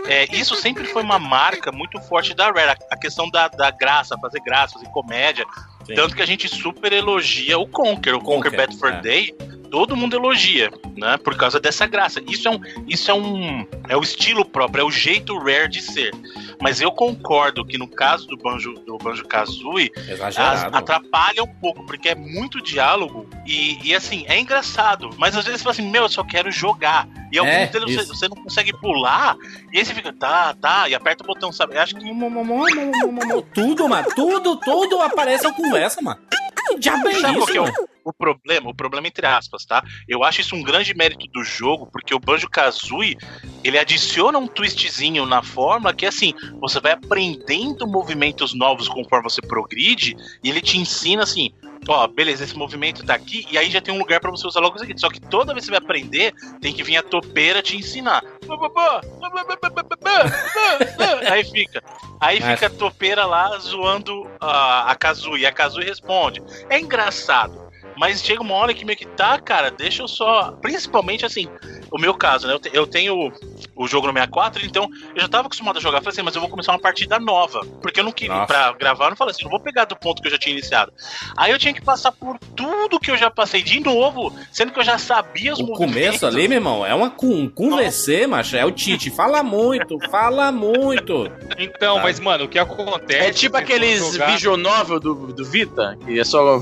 C: É, isso sempre foi uma marca muito forte da Rare, a, a questão da, da graça, fazer graça, fazer comédia.
A: Sim.
C: Tanto que a gente super elogia o Conker, o Conker,
A: Conker,
C: Bad for
A: é.
C: Day. Todo mundo elogia, né? Por causa dessa graça. Isso é um, isso é um, é o estilo próprio, é o jeito Rare de ser. Mas eu concordo que no caso do Banjo, do Banjo Kazooie,
A: Exagerado.
C: atrapalha um pouco, porque é muito diálogo e, e, assim, é engraçado. Mas às vezes você fala assim, meu, eu só quero jogar. E ao
A: É,
C: mesmo tempo você, você não consegue pular, e aí você fica, tá, tá, e aperta o botão, sabe? Eu acho que
A: Tudo, mano. Tudo, tudo aparece a conversa, mano. Que diabo é
C: Sabe qual
A: isso,
C: que é o-
A: mano?
C: O problema, o problema entre aspas, tá? Eu acho isso um grande mérito do jogo, porque o Banjo-Kazooie, ele adiciona um twistzinho na forma que, assim, você vai aprendendo movimentos novos conforme você progride, e ele te ensina, assim, ó, beleza, esse movimento tá aqui, e aí já tem um lugar pra você usar logo seguinte. Só que toda vez que você vai aprender, tem que vir a topeira te ensinar. Aí fica. Aí
A: É.
C: fica a topeira lá zoando a, a Kazooie. A Kazooie responde. É engraçado. Mas chega uma hora que meio que tá, cara, deixa eu só. Principalmente assim, o meu caso, né? Eu, te- eu tenho o jogo no 64, então eu já tava acostumado a jogar. Falei assim, mas eu vou começar uma partida nova. Porque eu não queria,
A: Nossa.
C: pra gravar, eu não falei assim, não vou pegar do ponto que eu já tinha iniciado. Aí eu tinha que passar por tudo que eu já passei de novo, sendo que eu já sabia os
A: O
C: movimentos.
A: começo ali, meu irmão, é uma com, conversê, macho. É o Tite. Fala muito, fala muito.
B: Então,
A: Tá.
B: mas, mano, o que acontece.
E: É tipo aqueles
B: jogar-
E: visual novel do, do Vita, que é só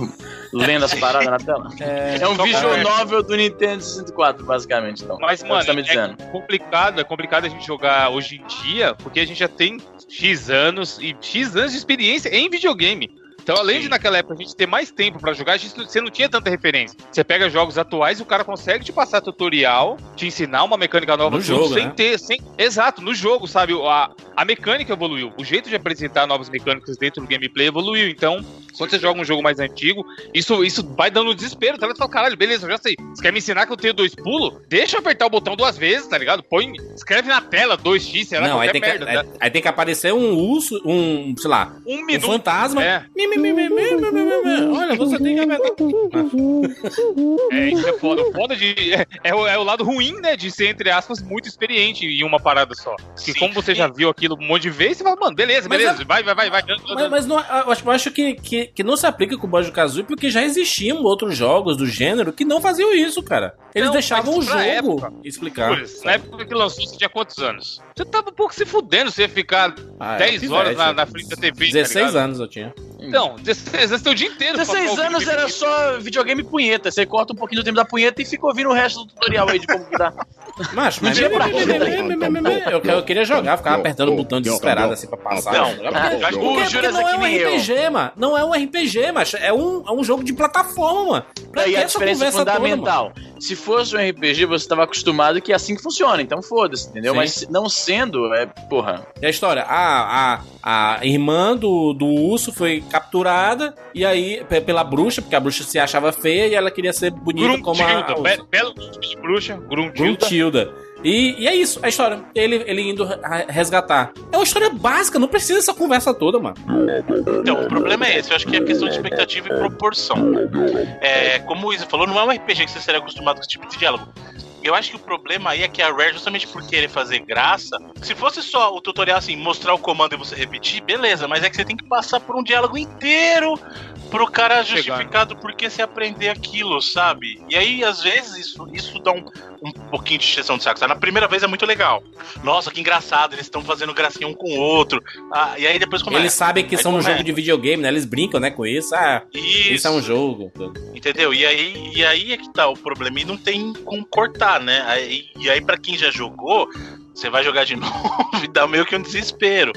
E: lendo as paradas na tela.
A: É,
E: É um visual
B: cara.
E: novel do Nintendo 64, basicamente. Então.
B: Mas,
E: É o que
B: mano,
E: você tá me
B: é
E: dizendo.
B: complicado, é complicado a gente jogar hoje em dia, porque a gente já tem X anos e X anos de experiência em videogame. Então, além de naquela época a gente ter mais tempo pra jogar, a gente, você não tinha tanta referência. Você pega jogos atuais e o cara consegue te passar tutorial, te ensinar uma mecânica nova
A: No jogo,
B: sem
A: né?
B: ter, sem, exato, no jogo, sabe? A, a mecânica evoluiu, o jeito de apresentar novas mecânicas dentro do gameplay evoluiu. Então, quando você joga um jogo mais antigo, isso, isso vai dando um desespero. Tá? Você fala, caralho, beleza, eu já sei. Você quer me ensinar que eu tenho dois pulos? Deixa eu apertar o botão duas vezes, tá ligado? Põe, escreve na tela 2x, sei lá,
A: não, aí tem,
B: merda,
A: que,
B: né?
A: aí, tem que aparecer um urso, um, sei lá,
B: um,
A: um fantasma.
B: É.
A: Olha, você tem que apertar.
B: é, isso é foda. O foda de. É, é, o, é, o, lado ruim, né? De ser, entre aspas, muito experiente em uma parada só.
C: Porque
B: como você já viu aquilo um monte de vezes, você fala, mano, beleza,
A: mas
B: beleza, vai, vai, vai, vai.
A: Mas, mas não, eu acho, eu acho que, que que não se aplica com o Banjo Kazooie porque já existiam outros jogos do gênero que não faziam isso, cara. Eles
B: Não,
A: deixavam o jogo
B: época,
A: explicar.
B: Na época que lançou, você tinha quantos anos? Você tava um pouco se fudendo, você ia ficar
A: Ah, é,
B: 10 horas
A: pivete,
B: na,
A: né?
B: na frente da TV.
A: 16
B: tá
A: anos eu tinha.
B: Então, 16 anos tem o dia inteiro. pra
E: 16
B: ficar
E: anos
B: ouvindo
E: era só videogame punheta. Você corta um pouquinho do tempo da punheta e fica ouvindo o resto do tutorial aí de como que dá.
A: Macho,
E: Não
A: mas
E: tinha pra
A: eu, eu queria jogar, ficava apertando o botão desesperado assim pra passar.
C: Não,
E: o Juras
A: não
E: é
A: é um. RPG, mano. Não é um RPG, macho. É um, é um jogo de plataforma, mano. Pra
E: Aí
A: que
E: a
A: essa
E: diferença
A: conversa toda,
E: fundamental. Se fosse um RPG, você estava acostumado que é assim que funciona, então foda-se, entendeu?
A: Sim.
E: Mas não sendo, é, porra.
A: E a história? A, a, a irmã do, do urso foi capturada e aí pe- pela bruxa, porque a bruxa se achava feia e ela queria ser bonita como a,
B: be- belo de bruxa, Gruntilda.
A: Gruntilda. E, e é isso, a história. Ele, ele indo re- resgatar. É uma história básica, não precisa dessa conversa toda, mano.
C: Então, o problema é esse. Eu acho que é questão de expectativa e proporção. É, como o Izzy falou, não é um RPG que você seria acostumado com esse tipo de diálogo. Eu acho que o problema aí é que a Rare, justamente por querer fazer graça, se fosse só o tutorial assim, mostrar o comando e você repetir, beleza, mas é que você tem que passar por um diálogo inteiro pro cara
B: Chegar.
C: justificar do porquê você aprender aquilo, sabe? E aí, às vezes, isso, isso dá um, um pouquinho de exceção de saco. Sabe? Na primeira vez é muito legal. Nossa, que engraçado, eles estão fazendo gracinha um com o outro. Ah, e aí depois começa.
A: Eles sabem que
C: Aí
A: são um jogo de videogame, né? Eles brincam, né, com isso. Ah,
C: Isso,
A: isso é um jogo.
C: Entendeu? E aí, e aí é que tá o problema. E não tem como cortar, né? Aí, e aí, pra quem já jogou, você vai jogar de novo e dá meio que um desespero.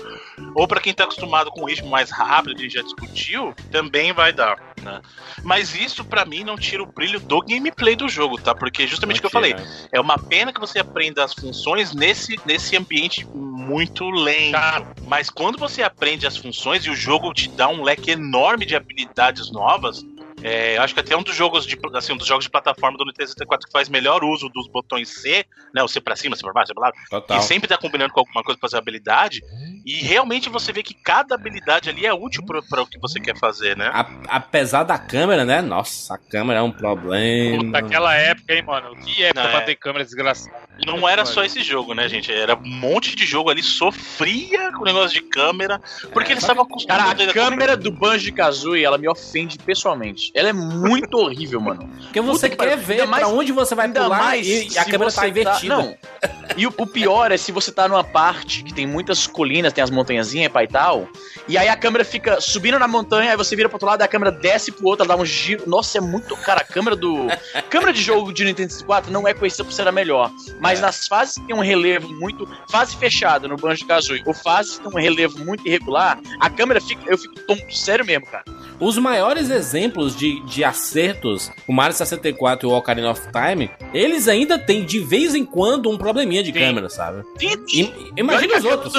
C: Ou pra quem tá acostumado com um ritmo mais rápido, que a gente já discutiu, também vai dar. Né? Mas isso, pra mim, não tira o brilho do gameplay do jogo, tá? Porque justamente o que eu falei, é uma pena que você aprenda as funções nesse, nesse ambiente muito lento. Mas quando você aprende as funções e o jogo te dá um leque enorme de habilidades novas, é, eu acho que até um dos jogos de assim, um dos jogos de plataforma do Nintendo 64 que faz melhor uso dos botões C, né? O C pra cima, C pra baixo, C pra lá,
A: Total.
C: e sempre tá combinando com alguma coisa pra fazer habilidade. E realmente você vê que cada habilidade ali é útil pra, pra o que você quer fazer, né?
A: A- apesar da câmera, né? Nossa, a câmera é um problema.
B: Puta, aquela época, hein, mano? Que época
C: Não,
B: pra
C: é.
B: ter câmera desgraçada.
C: Não era só esse jogo, né, gente? Era um monte de jogo ali, sofria com o negócio de câmera, porque eles estavam
E: Cara,
C: acostumados
E: a câmera do Banjo Kazooie, ela me ofende pessoalmente. Ela é muito horrível, mano.
A: Porque você
E: Puta que
A: quer ver
E: mais-
A: pra onde você vai pular
E: mais
A: e, a câmera tá invertida.
E: Não. E o, o pior é se você tá numa parte que tem muitas colinas tem as montanhazinhas e tal. E aí a câmera fica subindo na montanha, aí você vira pro outro lado, a câmera desce pro outro, ela dá um giro. Nossa, é muito. Cara, a câmera do. câmera de jogo de Nintendo 64 não é conhecida por ser a melhor. Mas
A: É.
E: nas fases que tem um relevo muito. Fase fechada no Banjo Kazooie, ou fases que tem um relevo muito irregular, a câmera fica. Eu fico tonto, sério mesmo, cara.
A: Os maiores exemplos de, de acertos, o Mario 64 e o Ocarina of Time, eles ainda têm de vez em quando um probleminha de
E: Sim.
A: câmera, sabe?
E: Sim,
A: imagina os outros.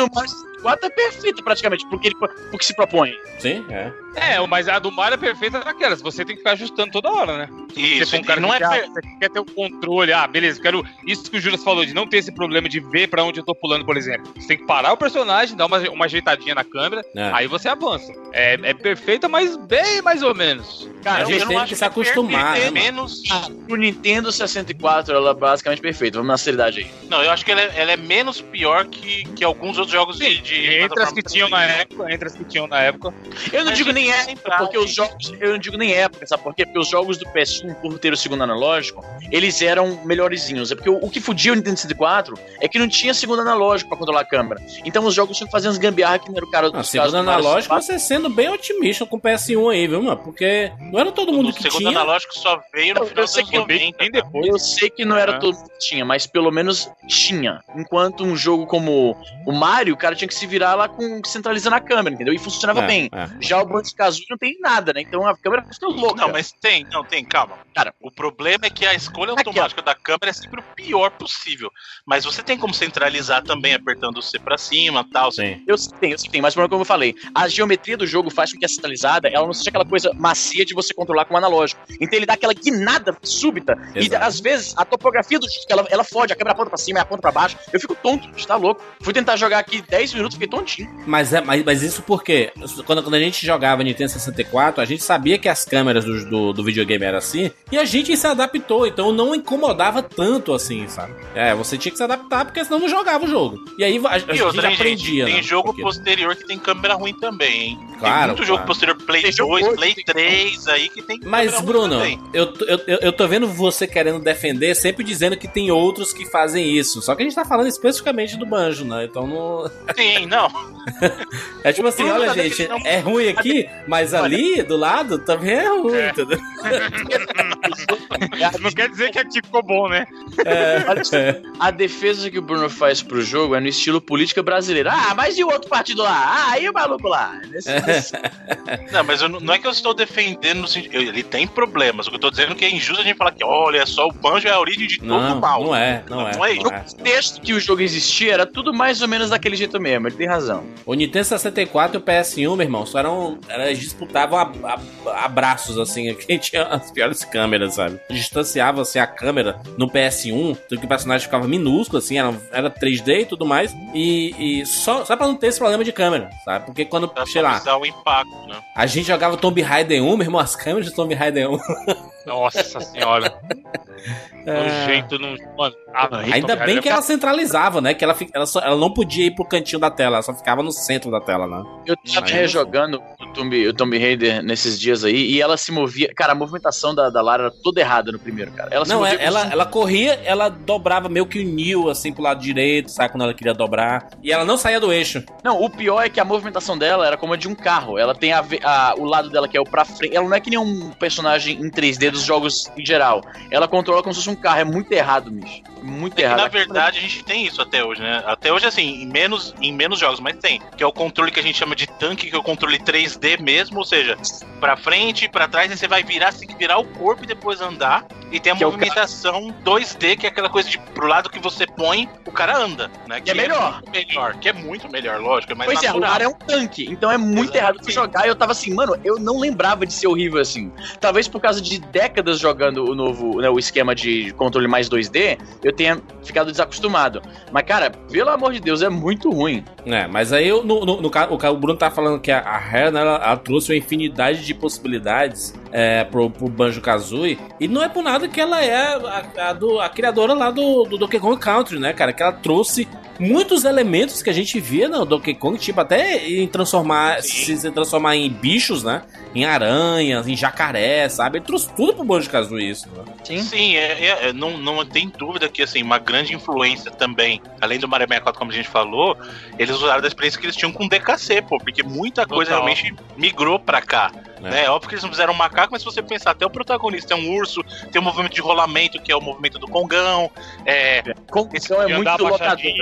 E: O Mario 64 é perfeito praticamente, porque ele porque se propõe.
A: Sim, é.
B: É, mas a do Mario é perfeita naquelas. Você tem que ficar ajustando toda hora, né?
C: Isso,
B: Você um cara
C: não
B: que
C: é
B: quer,
C: per-
B: você quer ter o controle. Ah, beleza, quero. Isso que o Juras falou, de não ter esse problema de ver pra onde eu tô pulando, por exemplo. Você tem que parar o personagem, dar uma, uma ajeitadinha na câmera,
A: É.
B: aí você avança. É, é perfeita, mas bem mais ou menos.
E: Cara,
A: A gente
C: acho
A: que se
C: é
A: acostumar, né,
C: é menos.
E: pro Nintendo 64, ela é basicamente perfeita. Vamos na seriedade aí.
C: Não, eu acho que ela é, ela é menos pior que, que alguns outros jogos de. De
B: Entre as que tinham na época, entre as que tinham na época.
E: Eu não digo nem época, porque os jogos. Eu não digo nem época, sabe por quê? Porque os jogos do PS1, por ter o segundo analógico, eles eram melhorzinhos. É porque o, o que fudia o Nintendo 64 é que não tinha segundo analógico pra controlar a câmera. Então os jogos tinham que fazer uns gambiarra que não era o cara
A: Ah,
E: dos
A: segundo analógico,
E: 64.
A: você sendo bem otimista com o PS1 aí, viu, mano? Porque não era todo mundo
C: O
A: que
C: segundo
A: tinha.
C: analógico só veio no
E: Eu-
C: final
E: eu sei que eu
C: anos
B: Bem,
C: 90.
B: bem depois.
E: Eu sei que não era
B: É.
E: todo mundo que tinha, mas pelo menos tinha. Enquanto um jogo como o Mario, o cara tinha que se virar lá com centralizando a câmera, entendeu? E funcionava
A: É,
E: bem.
A: é.
E: Já o Banjo Kazooie não tem nada, né? Então a câmera fica louca.
C: Não, mas tem, não, tem, calma.
E: Cara,
C: o problema é que a escolha
E: Aqui,
C: automática da câmera é sempre o pior possível. Mas você tem como centralizar também, apertando o C pra cima tal.
A: Sim.
E: Eu tem, eu sei que tem, mas como eu falei, a geometria do jogo faz com que a centralizada ela não seja aquela coisa macia de você controlar com o analógico. Então ele dá aquela guinada súbita. E
A: Exato.
E: às vezes a topografia do jogo, ela, ela fode, a câmera aponta pra cima e aponta pra baixo. Eu fico tonto, tá louco. Fui tentar jogar aqui 10 minutos, fiquei tontinho.
A: Mas, é, mas, mas isso porque quando, quando a gente jogava Nintendo 64, a gente sabia que as câmeras do, do, do videogame eram assim, e a gente se adaptou, então não incomodava tanto assim, sabe? É, você tinha que se adaptar, porque senão não jogava o jogo. E aí a, a
C: E
A: gente
C: outra,
A: aprendia,
C: gente, tem
A: né?
C: jogo
A: Porque-
C: posterior que tem câmera ruim também, hein?
A: Claro,
C: tem muito jogo
A: claro.
C: posterior, Play
E: Tem jogo
C: 2,
E: hoje,
C: Play
E: tem-
C: 3 aí que tem
A: Mas, Bruno,
C: também.
A: eu, tô- eu, eu, eu tô vendo você querendo defender, sempre dizendo que tem outros que fazem isso. Só que a gente tá falando especificamente do banjo, né? Então não.
C: Sim, não.
A: É tipo assim, olha, gente, é ruim aqui, mas ali do lado também é ruim,
B: É.
A: entendeu?
B: Não quer dizer que aqui ficou bom, né?
E: Olha só, a defesa que o Bruno faz pro jogo é no estilo política brasileira. Ah, mas e o outro partido lá? Ah, e o maluco lá? Nesse-
C: Não, mas eu não, não é que eu estou defendendo no sentido. eu- Ele tem problemas. O que eu tô dizendo é que é injusto a gente falar que, olha só, o banjo é a origem de todo
A: Não,
C: mal.
A: não é, não é.
C: Não é
A: não
E: No
A: é.
E: contexto que o jogo existia, era tudo mais ou menos daquele jeito mesmo. Tem razão.
A: O Nintendo 64 e o PS1, meu irmão, só eram. Elas disputavam a- a- abraços, assim. Quem tinha as piores câmeras, sabe? Distanciava assim, a câmera no PS1, tudo que o personagem ficava minúsculo, assim, era, era 3D e tudo mais. E, e só, só pra não ter esse problema de câmera, sabe? Porque quando,
C: Pra
A: sei lá,
C: o impacto, né?
A: a gente jogava Tomb Raider 1, meu irmão, as câmeras de Tomb Raider 1.
B: Nossa senhora. O jeito não. Mano, ah,
A: Ainda bem que ela centralizava, né? Que ela, fi- ela, só- ela não podia ir pro cantinho da tela, ela só ficava no centro da tela, né?
E: Eu tava
A: Mas-
E: rejogando o Tomb, o Tomb Raider nesses dias aí e ela se movia. Cara, a movimentação da, da Lara era toda errada no primeiro, cara. Ela se
A: Não,
E: movia
A: é- ela,
E: som-
A: ela corria, ela dobrava meio que o Neo, assim, pro lado direito, sabe? Quando ela queria dobrar. E ela não saía do eixo.
E: Não, o pior é que a movimentação dela era como a de um carro. Ela tem a, a- o lado dela que é o pra frente. Ela não é que nem um personagem em 3D dos jogos em geral. Ela controla como se fosse um carro. É muito errado, bicho. Muito
C: É que,
E: errado.
C: na verdade, a gente tem isso até hoje, né? Até hoje, assim, em menos, em menos jogos, mas tem. Que é o controle que a gente chama de tanque, que é o controle 3D mesmo, ou seja, pra frente, pra trás, aí você vai virar, você tem que virar o corpo e depois andar. E tem a
E: Que é o
C: movimentação 2D, que é aquela coisa de pro lado que você põe, o cara anda, né?
E: Que é melhor.
C: muito melhor. Que é muito melhor, lógico, é mais
E: Pois é, o
C: natural.
E: Lara é um tanque, então é muito
C: Exatamente.
E: errado pra jogar. E eu tava assim, mano, eu não lembrava de ser horrível assim. Talvez por causa de décadas jogando o novo, né, o esquema de controle mais 2D, eu tenha ficado desacostumado. Mas, cara, pelo amor de Deus, é muito ruim.
A: É, mas aí eu- no, no, no o, Bruno tá falando que a, a né, ela, ela trouxe uma infinidade de possibilidades é, pro, pro Banjo Kazooie. E não é por nada que ela é a, a do- a criadora lá do, do Donkey Kong Country, né, cara? Que ela trouxe muitos elementos que a gente via no Donkey Kong, tipo até em transformar, se, se transformar em bichos, né? Em aranhas, em jacaré, sabe? Ele trouxe tudo pro Banjo Kazooie isso, né?
E: Sim.
C: Sim, é, é- é- não, não tem dúvida que assim, uma grande influência também, além do Mario 64, como a gente falou, eles usaram da experiência que eles tinham com o DKC, pô, porque muita coisa
B: Total.
C: realmente migrou pra cá.
A: É.
C: Né? Óbvio que eles não fizeram um macaco, mas se você pensar, até o protagonista é um urso, tem o movimento de rolamento, que é o movimento do Congão. É,
E: Então é muito
B: abaixadinho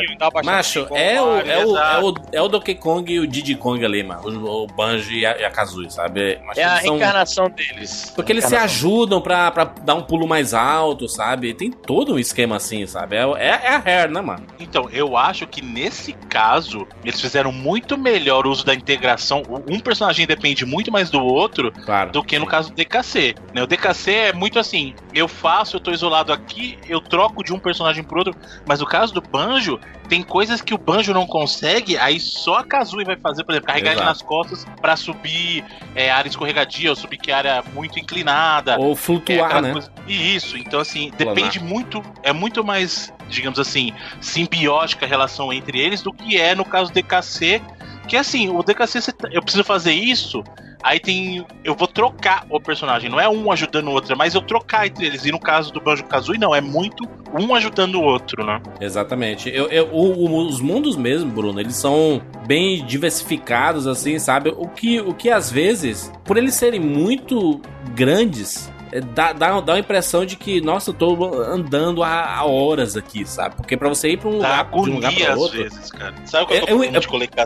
A: Macho, é o, é, o, é, o, é o Donkey Kong e o Diddy Kong ali, mano. O, o Banjo e a, e a Kazooie, sabe? Mas
E: É a
A: são-
E: reencarnação deles.
A: Porque eles se ajudam pra, pra dar um pulo mais alto, sabe? Tem todo um esquema assim, sabe? É, é, é a Hair, né, mano?
C: Então, eu acho que nesse caso, eles fizeram muito melhor o uso da integração. Um personagem depende muito mais do outro
A: Claro.
C: do que no caso do DKC. Né? O DKC é muito assim: eu faço, eu tô isolado aqui, eu troco de um personagem pro outro. Mas no caso do Banjo, tem coisas que o Banjo não consegue, aí só a Kazooie vai fazer, por exemplo, carregar ele nas costas pra subir é, área escorregadia ou subir que área muito inclinada.
A: Ou
C: É
A: flutuar,
C: aquela
A: né?
C: coisa- E isso, então assim,
A: Planar.
C: depende muito, é muito mais, digamos assim, simbiótica a relação entre eles do que é no caso do DKC, que assim, o DKC tá- eu preciso fazer isso, aí tem, eu vou trocar o personagem, não é um ajudando o outro, é mais eu trocar entre eles, e no caso do Banjo-Kazooie não, é muito um ajudando o outro, né?
A: Exatamente. Eu, eu- o- o- os mundos mesmo, Bruno, eles são bem diversificados, assim, sabe? O que, o que às vezes, por eles serem muito grandes, dá, dá, dá a impressão de que, nossa, eu tô andando há, há horas aqui, sabe? Porque pra você ir pra um lugar, de um lugar pra outro.
C: vezes, cara. Sabe é,
A: eu-?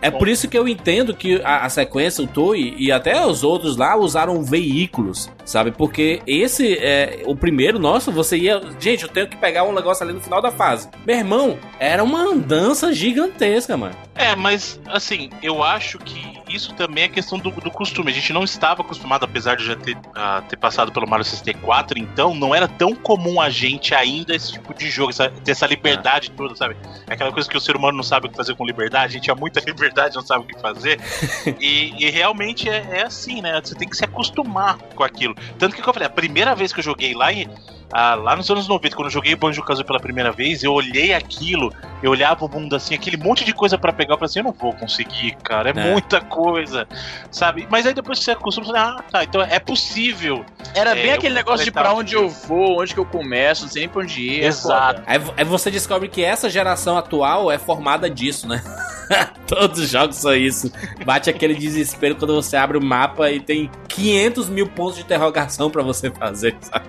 A: É por isso que eu entendo que a, a sequência, o Toei e até os outros lá usaram veículos, sabe? Porque esse é o primeiro, nossa, você ia. Gente, eu tenho que pegar um negócio ali no final da fase. Meu irmão, era uma andança gigantesca, mano.
C: É, mas assim, eu acho que isso também é questão do, do costume. A gente não estava acostumado, apesar de já ter, ah, ter passado pelo Mario 64, então não era tão comum a gente ainda esse tipo de jogo, essa- ter essa liberdade toda, sabe? É Aquela coisa que o ser humano não sabe o que fazer com liberdade, a gente tinha muita liberdade, não sabe o que fazer. e, e realmente é, é assim, né? Você tem que se acostumar com aquilo. Tanto que, eu falei, a primeira vez que eu joguei lá em. Ah, lá nos anos 90, quando eu joguei Banjo Kazooie pela primeira vez, eu olhei aquilo, eu olhava o mundo assim, aquele monte de coisa pra pegar, eu falei assim, eu não vou conseguir, cara, é,
A: É.
C: muita coisa, sabe? Mas aí depois que você acostuma, você fala, ah, tá, então é possível.
E: Era
C: É,
E: bem
C: eu
E: aquele negócio de pra onde eu vou, onde que eu começo, não sei nem pra onde ir. é
C: Exato.
A: Aí, aí você descobre que essa geração atual é formada disso, né? Todos os jogos são isso. Bate aquele desespero quando você abre o mapa e tem 500 mil pontos de interrogação pra você fazer, sabe?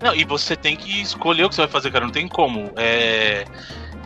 C: Não, e você tem que escolher o que você vai fazer, cara, não tem como. É.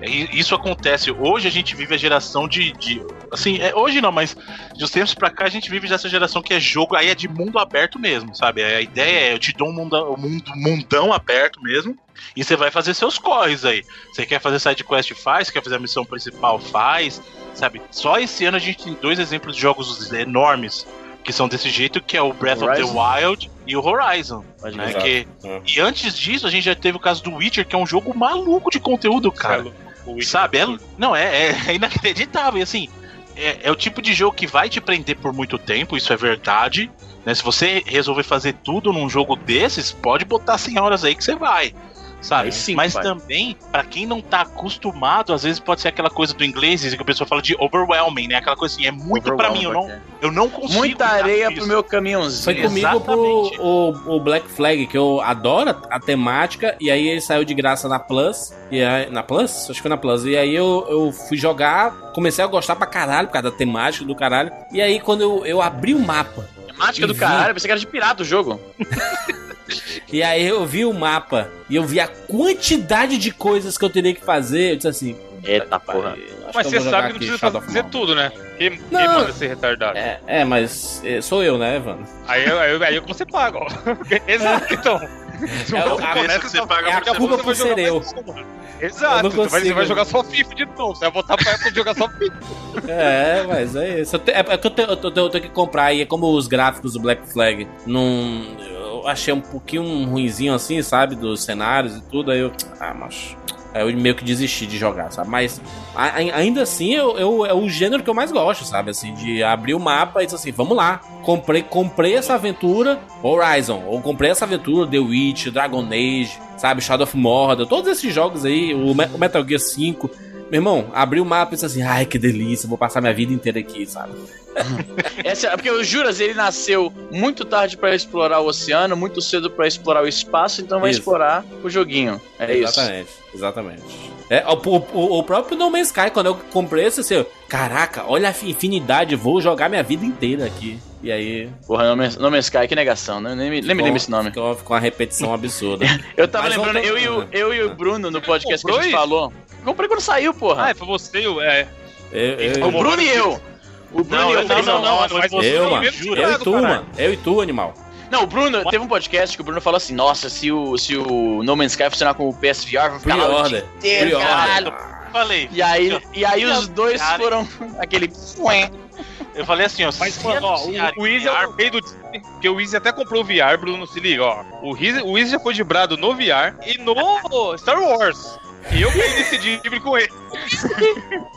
C: e- Isso acontece. Hoje a gente vive a geração de. de- assim, é, hoje não, mas de uns tempos pra cá a gente vive dessa geração que é jogo, aí é de mundo aberto mesmo, sabe? A ideia é eu te dou um mundão, um mundo, mundão aberto mesmo, e você vai fazer seus corres aí. Você quer fazer side quest, faz, quer fazer a missão principal, faz, sabe? Só esse ano a gente tem dois exemplos de jogos enormes que são desse jeito, que é o Breath of
E: Horizon.
C: the Wild e o Horizon. Né, que,
A: É.
C: e antes disso, a gente já teve o caso do Witcher, que é um jogo maluco de conteúdo, cara.
B: O Witcher
C: Sabe? É,
B: absurdo.
C: não, é, é inacreditável. E assim, é, é o tipo de jogo que vai te prender por muito tempo, isso é verdade. Né? Se você resolver fazer tudo num jogo desses, pode botar 100 horas aí que você vai. Sabe?
E: Sim,
C: Mas
E: vai.
C: também, pra quem não tá acostumado, às vezes pode ser aquela coisa do inglês que a pessoa fala de overwhelming, né? Aquela coisa assim, é muito pra mim, eu não, eu não consigo.
E: Muita areia pro meu caminhãozinho.
A: Foi comigo pro o, o Black Flag, que eu adoro a, temática, e aí ele saiu de graça na Plus. E aí, na Plus? Acho que foi na Plus. E aí eu, eu fui jogar, comecei a gostar pra caralho, por causa da temática do caralho. E aí quando eu, eu abri o mapa,
E: Temática do
A: vi.
E: caralho, eu pensei que era de pirata o jogo.
A: e aí eu vi o mapa, e eu vi a quantidade de coisas que eu teria que fazer, eu disse assim.
E: Eita porra.
A: "Acho
B: Mas
A: que
B: você sabe que não precisa
A: Shadow
B: fazer
A: Mordor."
B: tudo, né? Quem, quem
A: Não.
B: manda ser retardado?
A: É, é, mas é, sou eu, né, Evandro?
B: Aí, eu- aí, eu- aí você paga, ó. Exato, então. Se
A: É,
B: você
A: a-
C: que você paga
A: é a culpa por
B: você vai
A: ser
B: jogar
A: eu.
B: Exato,
A: não
B: você vai, você vai
A: consigo.
B: jogar só FIFA de novo. Você vai voltar pra época de jogar só FIFA.
A: É, mas é isso. Eu te- É porque eu tenho, eu tenho- eu tenho que comprar e é como os gráficos do Black Flag não. Eu achei um pouquinho ruinzinho assim, sabe? Dos cenários e tudo. Aí eu. Ah, mas. Aí eu meio que desisti de jogar, sabe? Mas a- a- ainda assim eu, eu- é o gênero que eu mais gosto, sabe? Assim, de abrir o mapa e dizer assim, vamos lá. Comprei, comprei essa aventura, Horizon, ou comprei essa aventura, The Witch, Dragon Age, sabe? Shadow of Mordor, todos esses jogos aí, o, o Metal Gear 5. Meu irmão, abri o mapa e disse assim, ai, que delícia, vou passar minha vida inteira aqui, sabe?
E: Essa, porque o Juras ele nasceu muito tarde pra explorar o oceano, muito cedo pra explorar o espaço, então vai
A: Isso.
E: explorar o joguinho. É isso.
A: exatamente, exatamente. É, o, o- o próprio No Man's Sky, quando eu comprei esse, assim, eu, caraca, olha a infinidade, vou jogar minha vida inteira aqui. E aí.
E: Porra, No Man's, no Man's Sky, que negação, né? Nem, me- nem me lembro esse nome.
A: Ficou, ficou uma repetição absurda.
E: Eu tava
A: Mas
E: lembrando, eu e, o, eu e o Bruno no podcast que a gente
B: isso?
E: falou. Comprei quando saiu, porra.
B: Ah, foi você, eu- é.
A: Eu, eu,
E: o Bruno e eu. O Bruno
C: Não,
E: e eu.
C: não,
E: fez-
C: não, não,
B: mas
A: eu,
B: não
A: mano.
B: mesmo
C: Jura?
A: eu e tu, mano. Eu e tu, animal.
E: Não, o Bruno, teve um podcast que o Bruno falou assim: Nossa, se o, se o No Man's Sky funcionar com o PSVR, vai ficar lá o dia
A: Pre-order.
E: inteiro, caralho.
C: Falei.
E: E aí, e aí os dois
C: Cara.
E: foram aquele.
C: Eu falei assim, ó.
B: Mas, mano, ó, o, o Easy é o rei do Disney, porque o Easy até comprou o VR, Bruno, se liga, ó. O Easy, o Easy já foi de brado no VR e no Star Wars. E eu caí nesse drible com ele.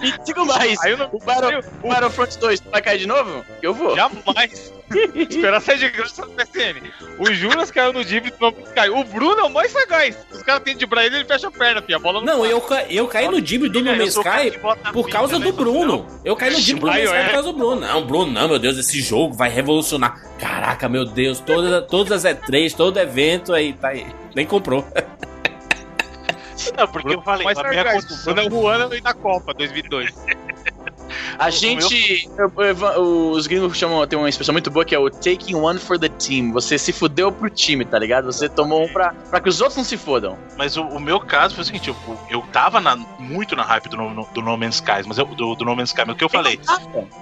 E: E digo mais:
B: não
E: o, Battle, o Battlefront 2 vai cair de novo? Eu vou.
B: jamais esperar sair de graça no PSN. O Juras caiu no drible do nome Sky. O Bruno é o mais sagaz. Os caras tentam de ele, ele fecha a perna, filho. A bola não,
A: Não, eu, ca- eu caí no Dib do No
C: eu
A: Man's
C: sou o cara
A: Sky por causa do
C: no
A: Bruno. Eu caí no Dib do
B: Maior,
A: Sky por
B: é?
A: causa do Bruno. Não, Bruno, não, meu Deus, esse jogo vai revolucionar. Caraca, meu Deus, todas, todas as E3, todo evento aí, tá aí. Nem comprou.
C: Não, porque eu falei,
B: mais
C: a minha condição.
B: É o Juana aí na Copa 2002.
E: A gente. os gringos chamam, tem uma expressão muito boa que é o taking one for the team. Você se fudeu pro time, tá ligado? Você tomou um pra, pra que os outros não se fodam.
C: Mas o, o meu caso foi o seguinte, eu, eu tava na- muito na hype do, no, do No Man's Sky, mas eu, do, do No Man's Sky, mas o que eu falei?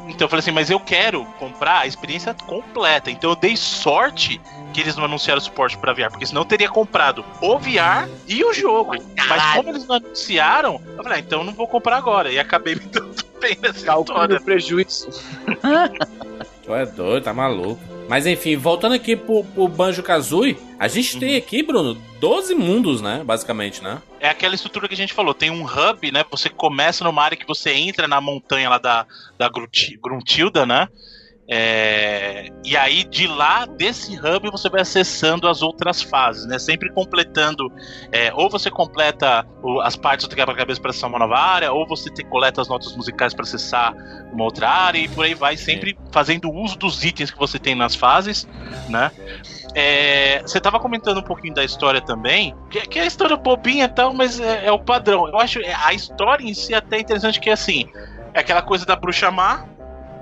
C: Então eu falei assim, mas eu quero comprar a experiência completa. Então eu dei sorte que eles não anunciaram suporte pra VR, porque senão eu teria comprado o VR e o jogo. Mas como eles não anunciaram, eu falei, ah, então eu não vou comprar agora. E acabei me dando bem nessa
E: Calcule
C: história.
E: o prejuízo.
A: Tu é doido, tá maluco. Mas enfim, voltando aqui pro, pro Banjo Kazooie, a gente tem aqui, Bruno, 12 mundos, né? Basicamente, né?
C: É aquela estrutura que a gente falou. Tem um hub, né? Você começa numa área que você entra na montanha lá da, da Grunti- Gruntilda, né? É, e aí de lá desse hub você vai acessando as outras fases, né? Sempre completando, é, ou você completa o- as partes do quebra-cabeça para acessar uma nova área, ou você te, coleta as notas musicais para acessar uma outra área e por aí vai, sempre fazendo uso dos itens que você tem nas fases, né? É, você tava comentando um pouquinho da história também, que, que é a história bobinha e tal, mas é, é o padrão. Eu acho é, a história em si é até interessante que assim, é aquela coisa da bruxa má,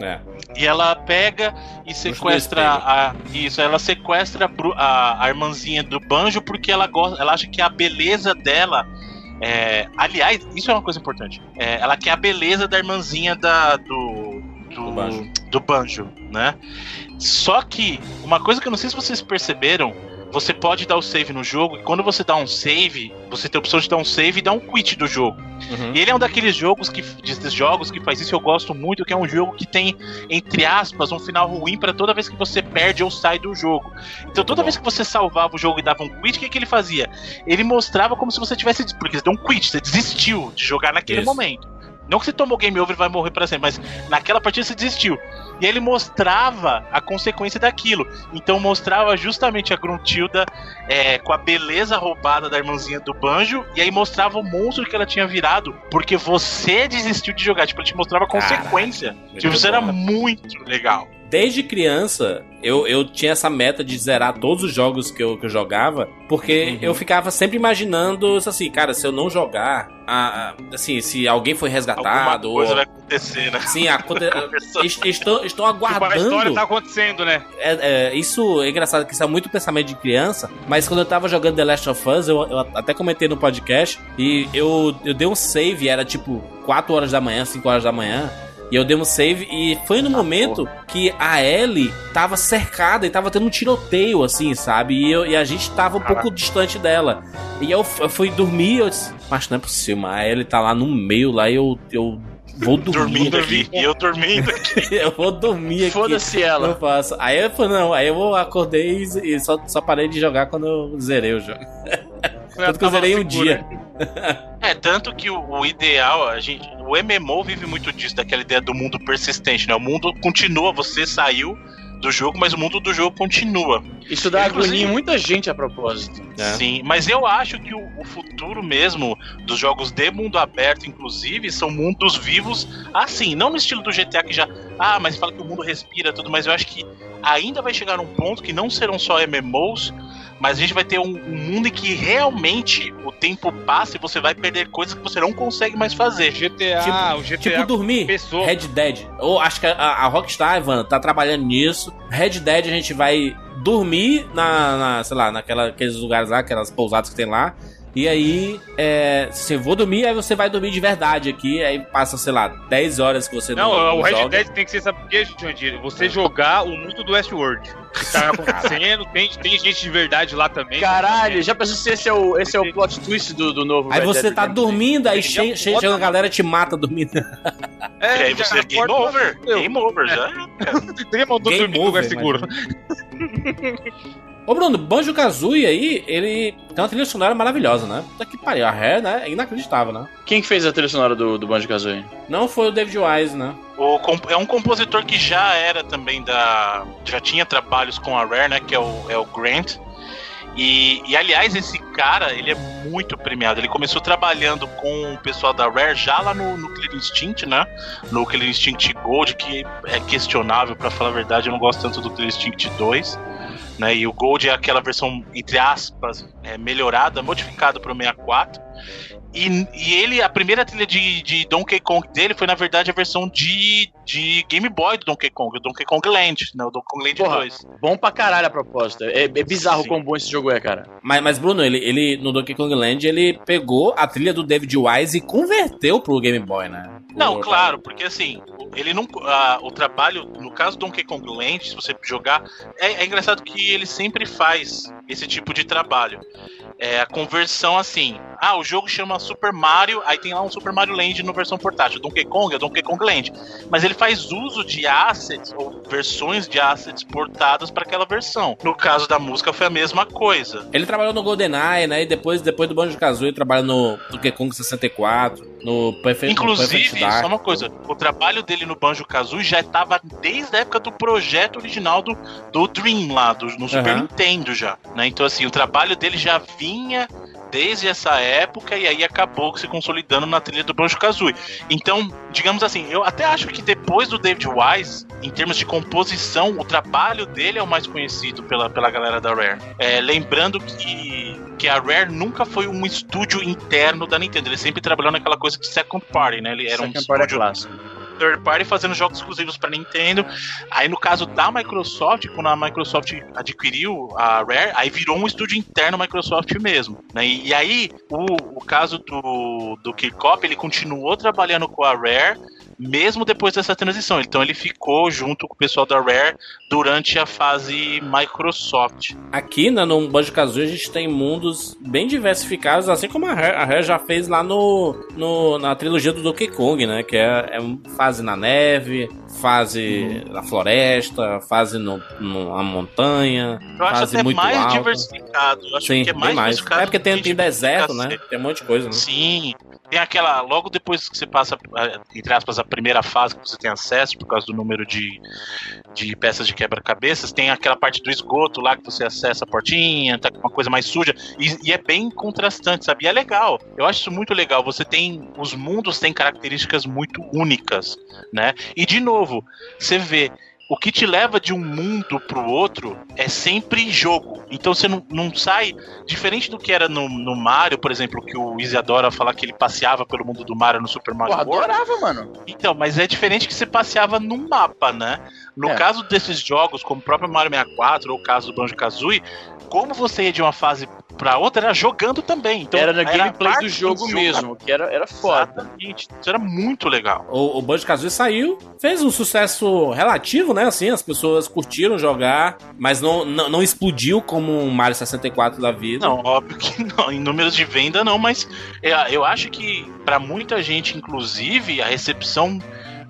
A: É.
C: e ela pega e sequestra a. Isso, ela sequestra a, a irmãzinha do banjo porque ela gosta. Ela acha que a beleza dela. é, aliás, isso é uma coisa importante. É, ela quer a beleza da irmãzinha da, do, do,
A: Do banjo.
C: do banjo, né? Só que, uma coisa que eu não sei se vocês perceberam. Você pode dar o save no jogo, e quando você dá um save, você tem a opção de dar um save e dar um quit do jogo.
A: Uhum.
C: E ele é um daqueles jogos que desses jogos que faz isso eu gosto muito, que é um jogo que tem entre aspas um final ruim pra toda vez que você perde ou sai do jogo. Então toda
A: bom.
C: vez que você salvava o jogo e dava um quit, o que, que ele fazia? Ele mostrava como se você tivesse porque você deu um quit, você desistiu de jogar naquele
A: Isso.
C: momento. Não que você tomou game over e vai morrer para sempre, mas naquela partida você desistiu. E ele mostrava a consequência daquilo. Então mostrava justamente a Gruntilda é, com a beleza roubada da irmãzinha do Banjo, e aí mostrava o monstro que ela tinha virado, porque você desistiu de jogar. Tipo, ele te mostrava a
A: Caraca,
C: consequência.
A: muito
C: Tipo, isso era muito legal.
A: Desde criança, eu, eu tinha essa meta de zerar todos os jogos que eu, que eu jogava, porque eu ficava sempre imaginando, assim, cara, se eu não jogar, a- a- assim, se alguém foi
C: Alguma
A: resgatado,
C: coisa
A: ou,
C: vai acontecer, né?
A: sim, aconte- est- estão, estão
B: Tipo, a
A: aguardando.
B: história tá acontecendo, né?
A: É, é, isso é engraçado, que isso é muito pensamento de criança, mas quando eu tava jogando The Last of Us, eu, eu até comentei no podcast, e eu, eu dei um save, era tipo 4 horas da manhã, 5 horas da manhã, e eu dei um save, e foi no momento que a Ellie tava cercada e tava tendo um tiroteio, assim, sabe? E, eu- e a gente tava um pouco distante dela. E eu, eu fui dormir, eu disse, mas não é possível, mas a Ellie tá lá no meio, lá, e eu, eu vou dormir.
C: Dormindo aqui. E eu dormindo aqui.
A: eu vou dormir aqui.
E: Foda-se ela.
A: Não faço. Aí eu falei, não, aí eu acordei e, e só, só parei de jogar quando eu zerei o jogo. Tanto que eu zerei um dia.
C: É, tanto que o, o ideal, a gente, o MMO vive muito disso, daquela ideia do mundo persistente, né? O mundo continua, você saiu do jogo, mas o mundo do jogo continua.
E: Isso dá
C: Inclusive-
E: agonia em muita gente a propósito.
A: É.
C: Sim, mas eu acho que o, o futuro mesmo dos jogos de mundo aberto, inclusive, são mundos vivos assim, não no estilo do GTA que já. Ah, mas fala que o mundo respira tudo, mas eu acho que ainda vai chegar num ponto que não serão só MMOs, mas a gente vai ter um, um mundo em que realmente o tempo passa e você vai perder coisas que você não consegue mais fazer.
B: GTA, o GTA
A: Tipo dormir.
B: pessoa.
A: Red Dead. Ou acho que a, a Rockstar, Ivan, tá trabalhando nisso. Red Dead a gente vai dormir na, na sei lá, naquela, aqueles lugares lá, aquelas pousadas que tem lá. E aí, é, se eu vou dormir, aí você vai dormir de verdade aqui. Aí passa, sei lá, 10 horas que você
B: Não,
A: não,
B: o Red. Dead tem que ser, sabe por quê, Jandir? Você jogar o mundo do Westworld. O que tá acontecendo, tem, tem gente de verdade lá também.
E: Caralho, já pensou se esse é o, esse é o plot twist do, do novo
A: Aí
E: Red
A: você
E: Dead
A: tá dormindo, aí chega
B: bota-
A: a galera te mata dormindo.
B: É,
C: e aí você é game over. Game over, já.
A: Game
B: dormir no lugar
A: over,
B: seguro.
A: Ô Bruno, Banjo Kazooie aí, ele tem uma trilha sonora maravilhosa, né? Puta que pariu, a Rare, né? É inacreditável, né?
E: Quem que fez a trilha sonora do, do Banjo-Kazooie?
A: Não foi o David Wise, né?
C: O comp- é um compositor que já era também da. Já tinha trabalhos com a Rare, né? Que é o, é o Grant. E, e, aliás, esse cara, ele é muito premiado. Ele começou trabalhando com o pessoal da Rare já lá no, no Killer Instinct, né? No Killer Instinct Gold, que é questionável, pra falar a verdade, eu não gosto tanto do Killer Instinct 2. Né? E o Gold é aquela versão, entre aspas, é, melhorada, modificada pro 64. E, e ele, a primeira trilha de, de Donkey Kong dele foi, na verdade, a versão de, de Game Boy do Donkey Kong, o Donkey Kong Land, né? O Donkey Kong Land
E: Porra.
C: 2.
E: Bom pra caralho a proposta. É, é bizarro
C: Sim.
E: quão bom esse jogo é, cara.
A: Mas, mas Bruno, ele, ele no Donkey Kong Land, ele pegou a trilha do David Wise e converteu pro Game Boy, né?
C: Não,
A: O-
C: claro, porque assim, ele não. ah, o trabalho, no caso do Donkey Kong Land, se você jogar, é, é engraçado que ele sempre faz esse tipo de trabalho. É a conversão assim. Ah, o jogo chama Super Mario, aí tem lá um Super Mario Land no versão portátil. Donkey Kong é Donkey Kong Land. Mas ele faz uso de assets ou versões de assets portadas para aquela versão. No caso da música foi a mesma coisa.
A: Ele trabalhou no GoldenEye, né? E depois, depois do Banjo Kazooie, ele trabalha no Donkey Kong 64, no Perfect, no
C: Inclusive,
A: Dark.
C: só uma coisa, o trabalho dele no Banjo Kazooie já estava desde a época do projeto original do, do Dream lá, do, no Super. Nintendo já. Né? Então, assim, o trabalho dele já vinha desde essa época e aí acabou se consolidando na trilha do Banjo Kazooie. Então, digamos assim, eu até acho que depois do David Wise, em termos de composição, o trabalho dele é o mais conhecido pela, pela galera da Rare. É, lembrando que, que a Rare nunca foi um estúdio interno da Nintendo, ele sempre trabalhou naquela coisa de second party, né? Ele era um
E: Second Party é
C: estúdio
E: clássico.
C: Third party fazendo jogos exclusivos para Nintendo. Aí no caso da Microsoft, quando a Microsoft adquiriu a Rare, aí virou um estúdio interno Microsoft mesmo. Né? E, aí o, o caso do, do Kirkop, ele continuou trabalhando com a Rare mesmo depois dessa transição. Então ele ficou junto com o pessoal da Rare durante a fase Microsoft.
A: Aqui né, no Banjo Kazooie a gente tem mundos bem diversificados, assim como a Rare, a Rare já fez lá no, no- na trilogia do Donkey Kong, né? Que é, é fase na neve, fase na floresta, fase no, na montanha,
C: Eu acho
A: fase
C: até
A: muito
C: mais
A: alta.
C: diversificado. Eu acho
A: Sim,
C: que é mais,
A: mais.
C: diversificado
A: É porque tem, tem deserto, né? Tem um monte de coisa, né?
C: Sim. Tem aquela. Logo depois que você passa, entre aspas, a primeira fase que você tem acesso, por causa do número de, de peças de quebra-cabeças, tem aquela parte do esgoto lá que você acessa a portinha, tá com uma coisa mais suja. E, e é bem contrastante, sabe? E é legal. Eu acho isso muito legal. Você tem. Os mundos têm características muito únicas, né? E de novo, você vê. O que te leva de um mundo pro outro é sempre jogo. Então você não, não sai. Diferente do que era no, no Mario, por exemplo, que o Izzy adora falar que ele passeava pelo mundo do Mario no Super Mario World.
E: adorava, mano.
C: Então, mas é diferente que você passeava num mapa, né? No
E: É.
C: caso desses jogos, como o próprio Mario 64 ou o caso do Banjo Kazooie, como você ia de uma fase pra outra era jogando também. Então,
E: era na gameplay do jogo mesmo, que era, era foda.
C: Exatamente. Isso era muito legal.
A: O, o Banjo Kazooie saiu, fez um sucesso relativo, né? Assim, as pessoas curtiram jogar, mas não, não, não explodiu como um Mario 64 da vida.
C: Não, óbvio que não. Em números de venda, não, mas eu, eu acho que pra muita gente, inclusive, a recepção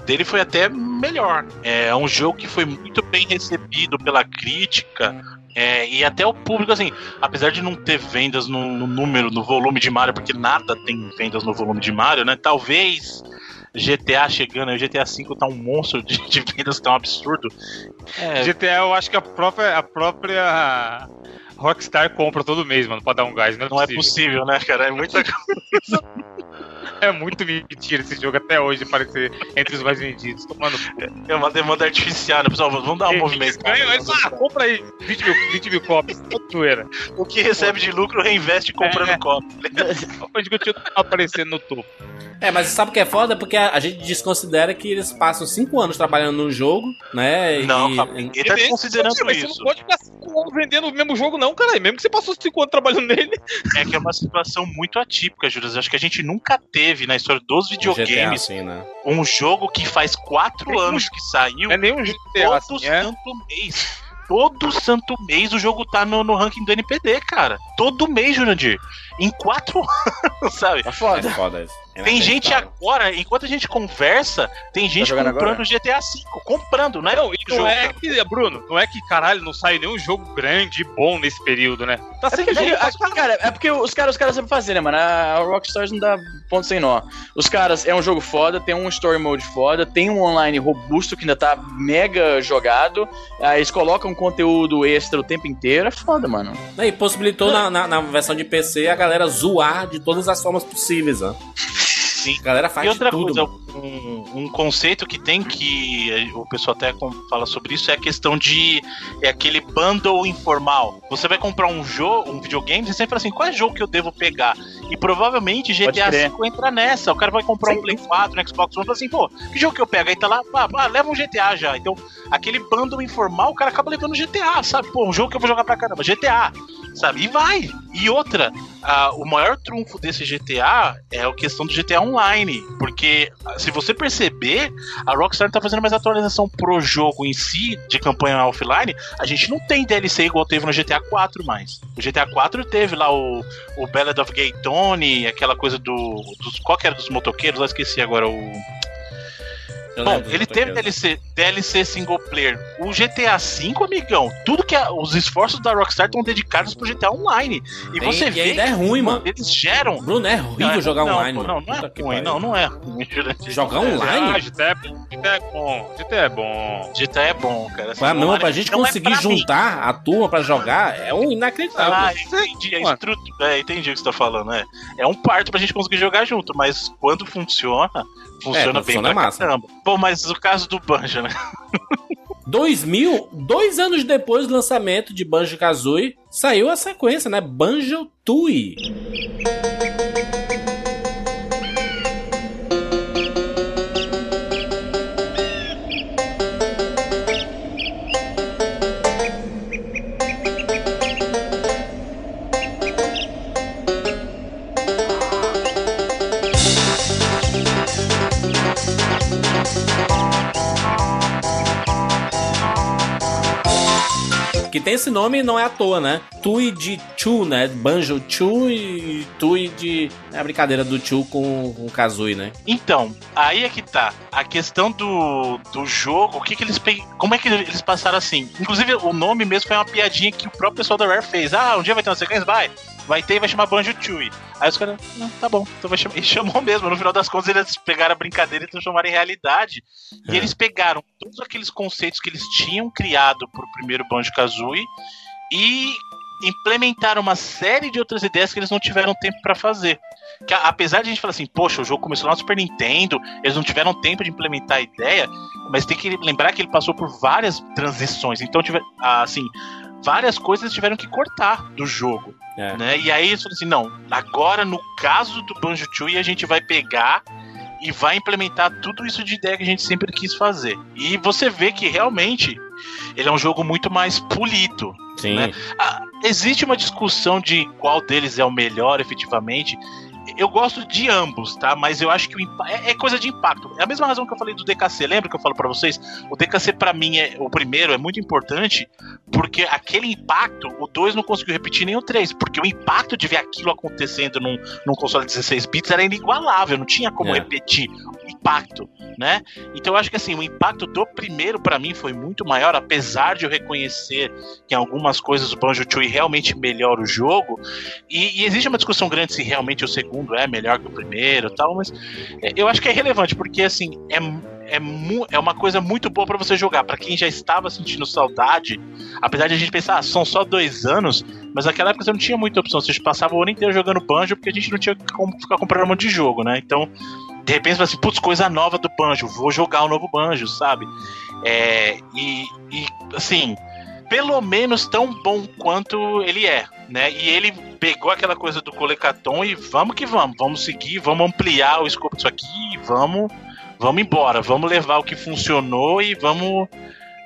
C: dele foi até melhor. É um jogo que foi muito bem recebido pela crítica. é, e até o público, assim, apesar de não ter vendas no, no número, no volume de Mario, porque nada tem vendas no volume de Mario, né? Talvez GTA chegando, o GTA V tá um monstro de, de vendas, tá um absurdo. É,
B: GTA, eu acho que a própria, a própria Rockstar compra todo mês, mano, pra dar um gás. Não é
C: não é
B: possível.
C: possível, né, cara? É muita coisa.
B: É muito mentira esse jogo até hoje, parecer entre os mais vendidos. Tomando.
C: É uma demanda artificial, né, pessoal? Vamos dar um movimento.
B: eles falam, ah, compra aí 20 mil, 20 mil zoeira.
C: O que recebe de lucro reinveste comprando
B: É.
C: copo.
B: Onde que eu tinha aparecendo no topo.
A: É, mas sabe o que é foda? Porque a, a gente desconsidera que eles passam 5 anos trabalhando no jogo, né?
C: Não,
A: e, e-
C: ninguém tá desconsiderando
B: Mas Você
C: isso.
B: não pode ficar 5 anos vendendo o mesmo jogo, não, cara. Mesmo que você passou 5 anos trabalhando nele.
C: É que é uma situação muito atípica, Júlio. Acho que a gente nunca teve na história dos
A: GTA,
C: videogames
A: assim, né?
C: um jogo que faz quatro
B: um
C: anos que saiu
B: Não é nem um GTA,
C: todo
B: assim, é.
C: santo mês. Todo santo mês o jogo tá no, no ranking do NPD, cara. Todo mês, Jurandir. Em quatro anos, sabe?
E: Tá
A: É
E: foda.
A: foda isso. É
C: Tem gente agora, enquanto a gente conversa, tem gente
E: jogando
C: comprando
E: agora?
C: GTA V. Comprando, né?
B: Não, e não
C: Jogo.
B: é que, Bruno, não é que caralho, não sai nenhum jogo grande e bom nesse período, né? Tá
E: É
B: sendo
E: porque, aqui, cara, é porque os caras, os caras sabem fazer, né, mano? A Rockstar não dá ponto sem nó. Os caras, é um jogo foda, tem um story mode foda, tem um online robusto que ainda tá mega jogado, aí eles colocam conteúdo extra o tempo inteiro, é foda, mano.
A: E possibilitou na, na, na versão de PC a galera zoar de todas as formas possíveis, né?
C: Sim.
A: A galera faz
C: E outra
A: de tudo.
C: coisa, um, um conceito que tem que eh, o pessoal até fala sobre isso é a questão de é aquele bundle informal. Você vai comprar um jogo, um videogame, você sempre fala assim, qual é jogo que eu devo pegar? E provavelmente GTA. V entra nessa. O cara vai comprar um Play 4, um Xbox One, e fala assim, pô, que jogo que eu pego? Aí tá lá, ah, ah, leva um GTA já. Então, aquele bundle informal, o cara acaba levando GTA, sabe? Pô, um jogo que eu vou jogar pra caramba, GTA, sabe? E vai. E outra, ah, o maior trunfo desse GTA é a questão do GTA Online, porque ah, se você perceber, a Rockstar não tá fazendo mais atualização pro jogo em si, de campanha offline, a gente não tem DLC igual teve no GTA 4 mais. O GTA 4 teve lá o, o Ballad of Gay Tony, aquela coisa do. Dos, qual que era dos motoqueiros? Eu esqueci agora o.
A: Eu
C: Bom, ele teve. DLC, DLC single player. O GTA V, amigão, tudo que a- os esforços da Rockstar estão dedicados pro GTA Online. E
A: Tem-
C: você
A: e
C: vê
A: ainda é ruim, mano.
C: Eles geram.
A: Bruno, é horrível jogar
C: não,
A: online,
C: pô,
A: mano.
C: Não, não é
A: Puta
C: ruim, não, não é ruim.
A: Jogar online?
B: Ah, GTA é bom, GTA é bom, GTA é bom.
C: GTA é bom, cara.
A: Pra, não,
C: online
A: pra gente
C: não é
A: conseguir
C: pra mim.
A: juntar a turma pra jogar é um inacreditável.
C: Ah, entendi. É,
B: Mano.
C: estrutu... é, entendi o que você tá falando. É, é um parto pra gente conseguir jogar junto, mas quando funciona, funciona
A: quando
C: bem
A: funciona
C: pra
A: é massa.
C: caramba. Bom, mas o caso do Banjo, né?
A: 2000, dois anos depois do lançamento de Banjo-Kazooie, saiu a sequência, né? Banjo-Tooie. Que tem esse nome não é à toa, né? Tui de Chu, né? Banjo Chu e Tui de. É a brincadeira do Chu com o Kazooie, né?
C: Então, aí é que tá. A questão do, do jogo, o que que eles pe... Como é que eles passaram assim? Inclusive, o nome mesmo foi uma piadinha que o próprio pessoal da Rare fez. Ah, um dia vai ter uma sequência? Vai. Vai ter e vai chamar Banjo Tui. Aí os caras, não, tá bom, então vai chamar. E chamou mesmo. No final das contas, eles pegaram a brincadeira e transformaram em realidade. E
A: É.
C: eles pegaram todos aqueles conceitos que eles tinham criado pro primeiro Banjo Kazooie e implementaram uma série de outras ideias que eles não tiveram tempo pra fazer. Que apesar de a gente falar assim, poxa, o jogo começou lá no Super Nintendo, eles não tiveram tempo de implementar a ideia, mas tem que lembrar que ele passou por várias transições. Então, tiver, assim, várias coisas tiveram que cortar do jogo.
A: É.
C: Né? E aí eles falaram assim: não, agora no caso do Banjo Tooie a gente vai pegar e vai implementar tudo isso de ideia que a gente sempre quis fazer. E você vê que realmente ele é um jogo muito mais polido.
A: Sim.
C: Né? Ah, existe uma discussão de qual deles é o melhor efetivamente. Eu gosto de ambos, tá? Mas eu acho que é, é coisa de impacto. É a mesma razão que eu falei do DKC. Lembra que eu falo pra vocês? O DKC pra mim é o primeiro é muito importante porque aquele impacto o 2 não conseguiu repetir nem o 3, porque o impacto de ver aquilo acontecendo num, num console de 16 bits era inigualável, não tinha como
A: É.
C: repetir o impacto, né? Então eu acho que assim, o impacto do primeiro pra mim foi muito maior, apesar de eu reconhecer que em algumas coisas o Banjo Tooie realmente melhora o jogo. E, e existe uma discussão grande se realmente o segundo segundo é melhor que o primeiro tal, mas é, eu acho que é relevante, porque assim, é, é, é uma coisa muito boa pra você jogar. Pra quem já estava sentindo saudade, apesar de a gente pensar, ah, são só dois anos, mas naquela época você não tinha muita opção. Você passava o ano inteiro jogando banjo porque a gente não tinha como ficar comprando um monte de jogo, né? Então, de repente você fala assim, putz, coisa nova do banjo, vou jogar o novo banjo, sabe? É, e, e, assim, pelo menos tão bom quanto ele é, né? E ele pegou aquela coisa do Colecaton e vamos que vamos, vamos seguir, vamos ampliar o escopo disso aqui, vamos, vamos embora, vamos levar o que funcionou e vamos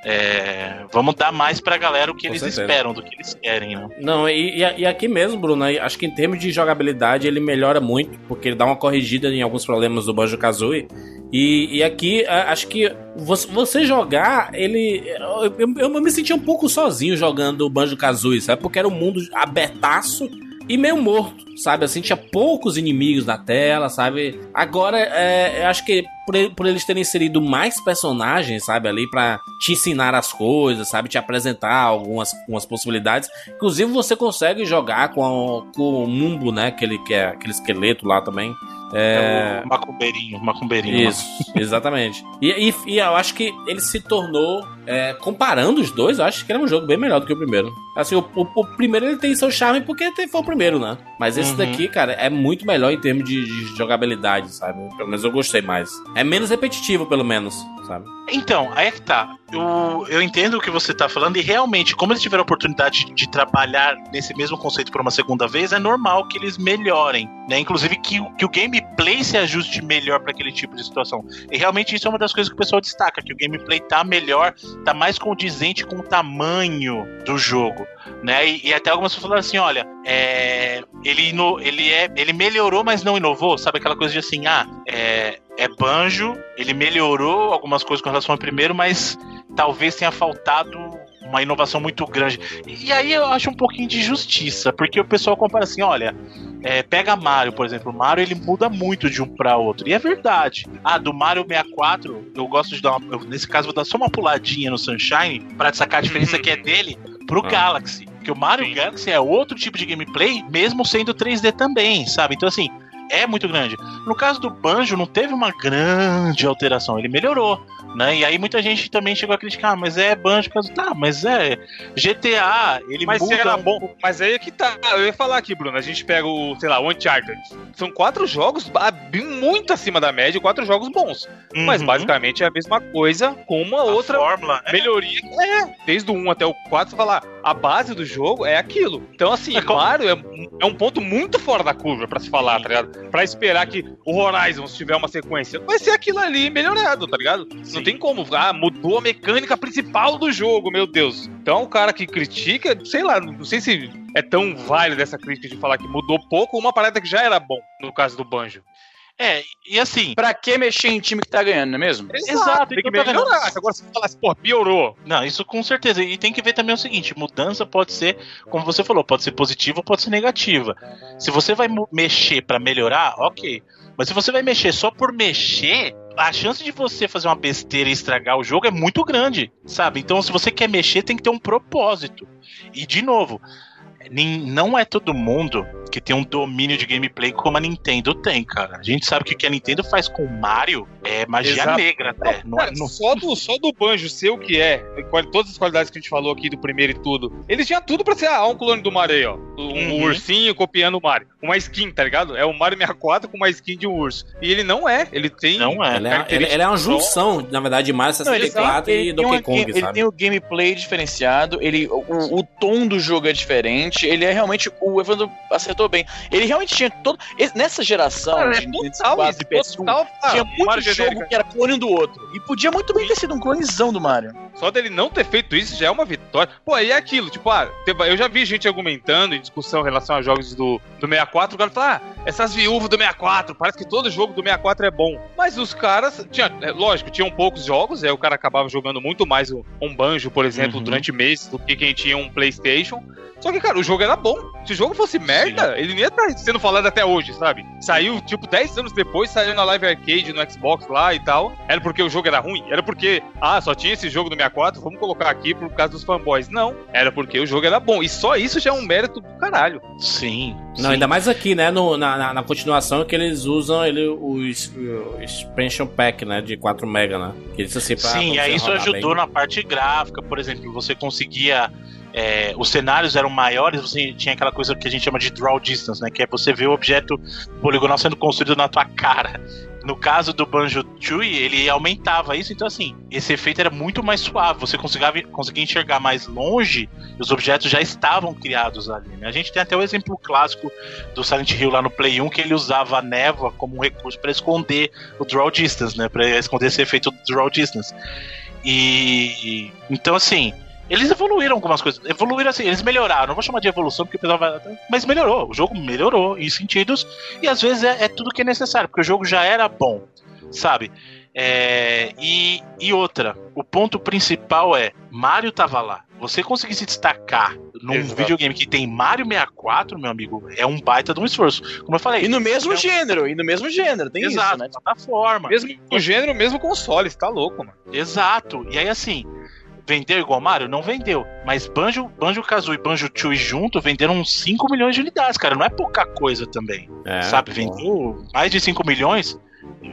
C: é, vamos dar mais pra galera o que
A: Com
C: eles
A: certeza.
C: esperam, do que eles querem, né?
A: Não, e, e- e aqui mesmo, Bruno, acho que em termos de jogabilidade ele melhora muito, porque ele dá uma corrigida em alguns problemas do Banjo Kazooie. E, e aqui, acho que você, você jogar, ele. Eu, eu- eu me senti um pouco sozinho jogando o Banjo Kazooie, sabe? Porque era um mundo abertaço e meio morto, sabe? Assim, tinha poucos inimigos na tela, sabe? Agora, é, eu acho que por, por eles terem inserido mais personagens, sabe? Ali pra te ensinar as coisas, sabe? Te apresentar algumas, algumas possibilidades. Inclusive, você consegue jogar com, a- com o Mumbo, né? Aquele, que é, aquele esqueleto lá também. É,
C: É o macumbeirinho, macumbeirinho.
A: isso, exatamente. E, e, e eu acho que ele se tornou, é, comparando os dois, eu acho que ele é um jogo bem melhor do que o primeiro. Assim, o, o- o primeiro ele tem seu charme porque foi o primeiro, né? Mas esse
C: Uhum.
A: daqui, cara, é muito melhor em termos de, de jogabilidade, sabe? Pelo menos eu gostei mais. É menos repetitivo, pelo menos, sabe?
C: Então, aí é que tá. Eu, eu entendo o que você tá falando, e realmente, como eles tiveram a oportunidade de trabalhar nesse mesmo conceito por uma segunda vez, é normal que eles melhorem, né? Inclusive que, o- que o gameplay se ajuste melhor para aquele tipo de situação. E realmente isso é uma das coisas que o pessoal destaca, que o gameplay tá melhor, tá mais condizente com o tamanho do jogo. Né? E, e até algumas pessoas falaram assim: olha, é, ele, ino- ele, é, ele melhorou, mas não inovou, sabe? Aquela coisa de assim, ah, é, é banjo, ele melhorou algumas coisas com relação ao primeiro, mas talvez tenha faltado uma inovação muito grande. E, aí eu acho um pouquinho de justiça, porque o pessoal compara assim: olha, é, pega Mario, por exemplo, o Mario ele muda muito de um para outro, e é verdade. Ah, do Mario 64, eu gosto de dar uma. eu, nesse caso, vou dar só uma puladinha no Sunshine para sacar a diferença que é dele pro
A: Ah.
C: Galaxy. Porque o Mario
B: Sim.
C: Galaxy é outro tipo de gameplay, mesmo sendo 3D também, sabe? Então, assim, é muito grande. No caso do Banjo, não teve uma grande alteração, ele melhorou. Né? E aí muita gente também chegou a criticar, "Ah, mas é Banjo, causa- tá, mas é GTA, ele
B: Mas
C: muda.
B: era bom. Mas aí é que tá. Eu ia falar aqui, Bruno. A gente pega o, sei lá, o Uncharted. São quatro jogos ah, muito acima da média, quatro jogos bons. Mas
C: Uhum.
B: basicamente é a mesma coisa com uma
C: A
B: outra
C: fórmula. é.
B: melhoria. É, desde o 1 até o 4, você fala, a base do jogo é aquilo. Então, assim,
C: É
B: Mario é, é um ponto muito fora da curva pra se falar, tá ligado? Pra esperar que o Horizon, se tiver uma sequência, vai ser aquilo ali melhorado, tá ligado?
C: Sim.
B: Não tem como. Ah, mudou a mecânica principal do jogo, meu Deus. Então, o cara que critica, sei lá, não sei se é tão válido essa crítica de falar que mudou pouco uma parada que já era bom, no caso do Banjo.
C: É, e assim,
E: Pra que mexer em time que tá ganhando, não é mesmo?
C: Exato,
B: tem que
C: então tá
B: melhorar. Agora, se falar assim, pô, piorou.
C: Não, isso com certeza. E tem que ver também o seguinte: mudança pode ser, como você falou, pode ser positiva ou pode ser negativa. Se você vai mexer pra melhorar, ok. Mas se você vai mexer só por mexer, a chance de você fazer uma besteira e estragar o jogo é muito grande, sabe? Então, se você quer mexer, tem que ter um propósito. E de novo, não é todo mundo que tem um domínio de gameplay como a Nintendo tem, cara. A gente sabe que o que a Nintendo faz com o Mario é magia
B: Exato.
C: negra até. Não, é-
B: Cara,
C: não-
B: só, do, só do Banjo ser o que é, e todas as qualidades que a gente falou aqui do primeiro e tudo, ele tinha tudo pra ser, ah, um clone do Mario aí, ó. Um,
C: Uhum.
B: ursinho copiando o Mario. Uma skin, tá ligado? É o Mario 64 com uma skin de um urso. E ele não é, ele tem.
C: Não é.
A: Ele é, ele, ele é uma junção, na verdade, de Mario
E: Não, ele
A: 64
E: tem- ele
A: e Donkey
E: uma
A: Kong,
E: game- Ele
A: sabe?
E: tem o gameplay diferenciado, ele, o, o tom do jogo é diferente, ele é realmente. O Evandro acertou bem. Ele realmente tinha todo. Nessa geração
B: Cara,
E: de
B: é total
E: 64
B: isso,
E: e PS1,
B: total, ah,
E: tinha muito
B: Mario
E: jogo
B: genérico.
E: que era clone um do outro. E podia muito bem ter sido um clonezão do Mario.
B: Só dele não ter feito isso já é uma vitória. Pô, aí é aquilo, tipo, ah, eu já vi gente argumentando em discussão em relação a jogos do, do 64, o cara fala, ah, essas viúvas do 64, parece que todo jogo do 64 é bom. Mas os caras, tinha, é, lógico, tinham poucos jogos, aí o cara acabava jogando muito mais um, um banjo, por exemplo,
C: Uhum.
B: durante meses do que quem tinha um Playstation. Só que, cara, o jogo era bom. Se o jogo fosse merda, ele não ia estar sendo falado até hoje, sabe? Saiu, tipo, 10 anos depois, saiu na Live Arcade, no Xbox lá e tal. Era porque o jogo era ruim? Era porque, ah, só tinha esse jogo no 64, vamos colocar aqui por causa dos fanboys. Não, era porque o jogo era bom. E só isso já é um mérito do caralho.
C: Sim.
A: Não, ainda mais aqui, né? no- na, na, na continuação que eles usam ele, o, o expansion pack, né? De 4 mega, né? Que eles assim pra,
C: Sim, aí isso ajudou
A: bem.
C: na parte gráfica, por exemplo, você conseguia. é, os cenários eram maiores, você tinha aquela coisa que a gente chama de draw distance, né? Que é você ver o objeto poligonal sendo construído na tua cara. No caso do Banjo Tooie, ele aumentava isso, então assim, esse efeito era muito mais suave. Você conseguia, conseguia enxergar mais longe e os objetos já estavam criados ali. Né? A gente tem até o exemplo clássico do Silent Hill lá no Play 1, que ele usava a névoa como um recurso para esconder o draw distance, né? Para esconder esse efeito do draw distance. E então assim, eles evoluíram algumas coisas. Evoluíram assim, eles melhoraram. Não vou chamar de evolução porque o pessoal vai. Mas melhorou. O jogo melhorou em sentidos. E às vezes é, é tudo que é necessário, porque o jogo já era bom, sabe? É, e, e outra, o ponto principal é: Mario tava lá. Você conseguir se destacar num
B: Exato.
C: videogame que tem Mario 64, meu amigo, é um baita de um esforço. Como eu falei.
E: E no mesmo
C: é um-
E: gênero, e no mesmo gênero, tem
C: Exato,
E: isso, né?
C: plataforma.
B: Mesmo o gênero, mesmo console, você tá louco, mano.
C: Exato. E aí, assim, vendeu igual Mario? Não vendeu. Mas Banjo, Banjo Kazooie e Banjo Tooie junto venderam uns 5 milhões de unidades, cara. Não é pouca coisa também.
A: É,
C: sabe? Vendeu mais de 5 milhões.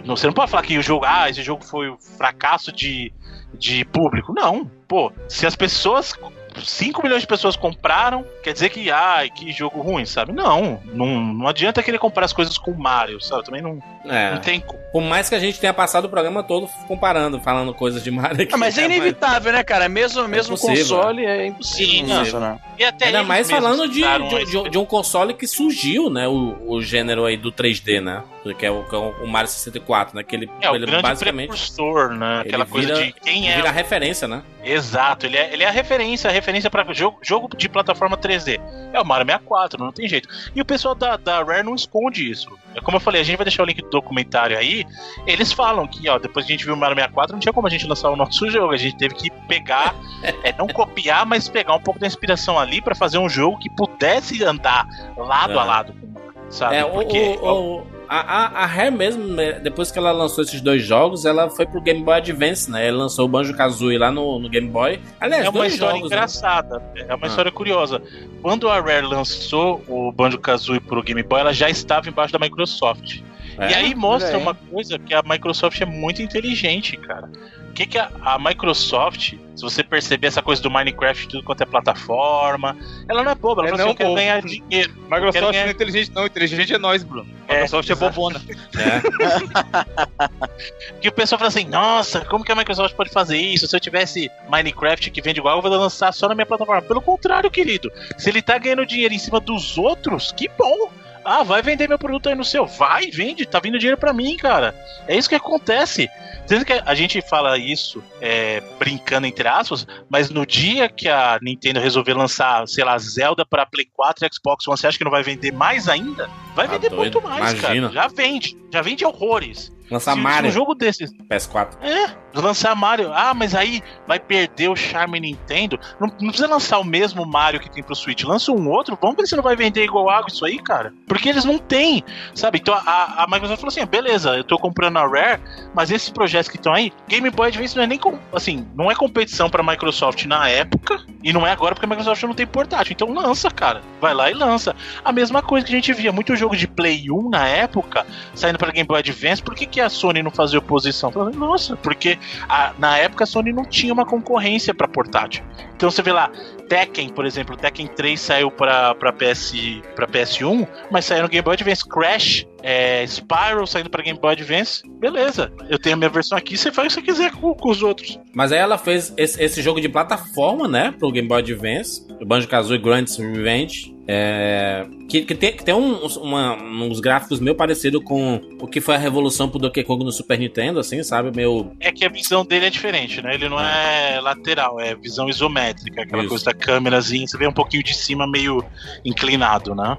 C: Não, você não pode falar que o jogo, ah, esse jogo foi um fracasso de, de público. Não. Pô, se as pessoas. 5 milhões de pessoas compraram, quer dizer que, ai, que jogo ruim, sabe? Não, não, não adianta querer comprar as coisas com o Mario, sabe? Também não,
A: É.
C: não tem como.
A: Por mais que a gente tenha passado o programa todo comparando, falando coisas de Mario aqui.
E: Ah, mas é
A: né,
E: inevitável, né, cara? Mesmo, mesmo
A: impossível.
E: console é impossível
C: Sim,
E: não
C: não.
E: funcionar.
C: E até
A: Ainda mais falando de, de- de um console que surgiu, né? O, o gênero aí do 3D, né? Que é o, que é o Mario 64, né? Que ele,
C: É, o
A: ele
C: grande
A: basicamente
C: precursor, né? Aquela coisa
A: vira-
C: de quem
A: ele
C: é.
A: vira referência, né?
C: Exato, ele é, ele é a referência, a referência para jogo, jogo de plataforma 3D. É o Mario 64, não tem jeito. E o pessoal da, da Rare não esconde isso. É como eu falei, a gente vai deixar o link do documentário aí. Eles falam que, ó, depois que a gente viu o Mario 64, não tinha como a gente lançar o nosso jogo. A gente teve que pegar, é, não copiar, mas pegar um pouco da inspiração ali para fazer um jogo que pudesse andar lado a
A: É.
C: lado com o Mario, sabe?
A: É, o,
C: Porque
A: o- o- a, a, a Rare mesmo, né, depois que ela lançou esses dois jogos, ela foi pro Game Boy Advance, né? Ela lançou o Banjo Kazooie lá no, no Game Boy. Aliás,
C: É uma
A: dois
C: história
A: jogos, né?
C: engraçada, é uma
A: Ah.
C: história curiosa. Quando a Rare lançou o Banjo Kazooie pro Game Boy, ela já estava embaixo da Microsoft.
A: É?
C: E aí mostra
E: aí.
C: uma coisa que a Microsoft é muito inteligente, cara. O que, que a, a Microsoft, se você perceber essa coisa do Minecraft, tudo quanto é plataforma, ela não é boba, ela
B: É
C: fala assim,
B: não,
C: eu quero ganhar dinheiro.
B: Microsoft
C: Quero
B: não
C: ganhar-
B: é inteligente, não. Inteligente é nós, Bruno.
C: É,
B: Microsoft é,
C: exato.
B: bobona.
A: É.
C: Que o pessoal fala assim, nossa, como que a Microsoft pode fazer isso? Se eu tivesse Minecraft que vende igual, eu vou lançar só na minha plataforma. Pelo contrário, querido. Se ele tá ganhando dinheiro em cima dos outros, que bom. Ah, vai vender meu produto aí no seu. Vai, vende, tá vindo dinheiro pra mim, cara. É isso que acontece. Sendo que a gente fala isso é, brincando entre aspas, mas no dia que a Nintendo resolver lançar, sei lá, Zelda pra Play 4 e Xbox One, você acha que não vai vender mais ainda? Vai
A: Tá
C: vender
A: doido,
C: muito mais,
A: imagina.
C: cara. Já vende, já vende horrores.
A: Lançar Mario
C: um jogo desses
A: PS4.
C: é, lançar Mario. Ah, mas aí vai perder o charme Nintendo. Não, não precisa lançar o mesmo Mario que tem pro Switch. Lança um outro. Vamos ver se não vai vender igual água isso aí, cara. Porque eles não têm, sabe? Então a, a Microsoft falou assim: beleza, eu tô comprando a Rare, mas esses projetos que estão aí, Game Boy Advance não é nem assim, não é competição pra Microsoft na época e não é agora porque a Microsoft não tem portátil. Então lança, cara. Vai lá e lança. A mesma coisa que a gente via muito jogo de Play 1 na época saindo para Game Boy Advance, por que, que a Sony não fazia oposição? Nossa, porque a- na época a Sony não tinha uma concorrência para portátil. Então você vê lá, Tekken, por exemplo, Tekken 3 saiu para PS, pra PS1, mas saiu no Game Boy Advance. Crash, é, Spyro saindo para Game Boy Advance, beleza. Eu tenho a minha versão aqui, você faz o que você quiser com, com os outros.
A: Mas aí ela fez esse, esse jogo de plataforma, né? Pro Game Boy Advance. O Banjo Kazooie Grant's Revenge. É, que, que tem, que tem uns, uma- uns gráficos meio parecidos com o que foi a revolução pro Donkey Kong no Super Nintendo, assim, sabe? Meio.
C: É que a visão dele é diferente, né? Ele não é lateral, é visão isométrica, aquela
A: Isso.
C: coisa da câmerazinha, você vê um pouquinho de cima meio inclinado, né?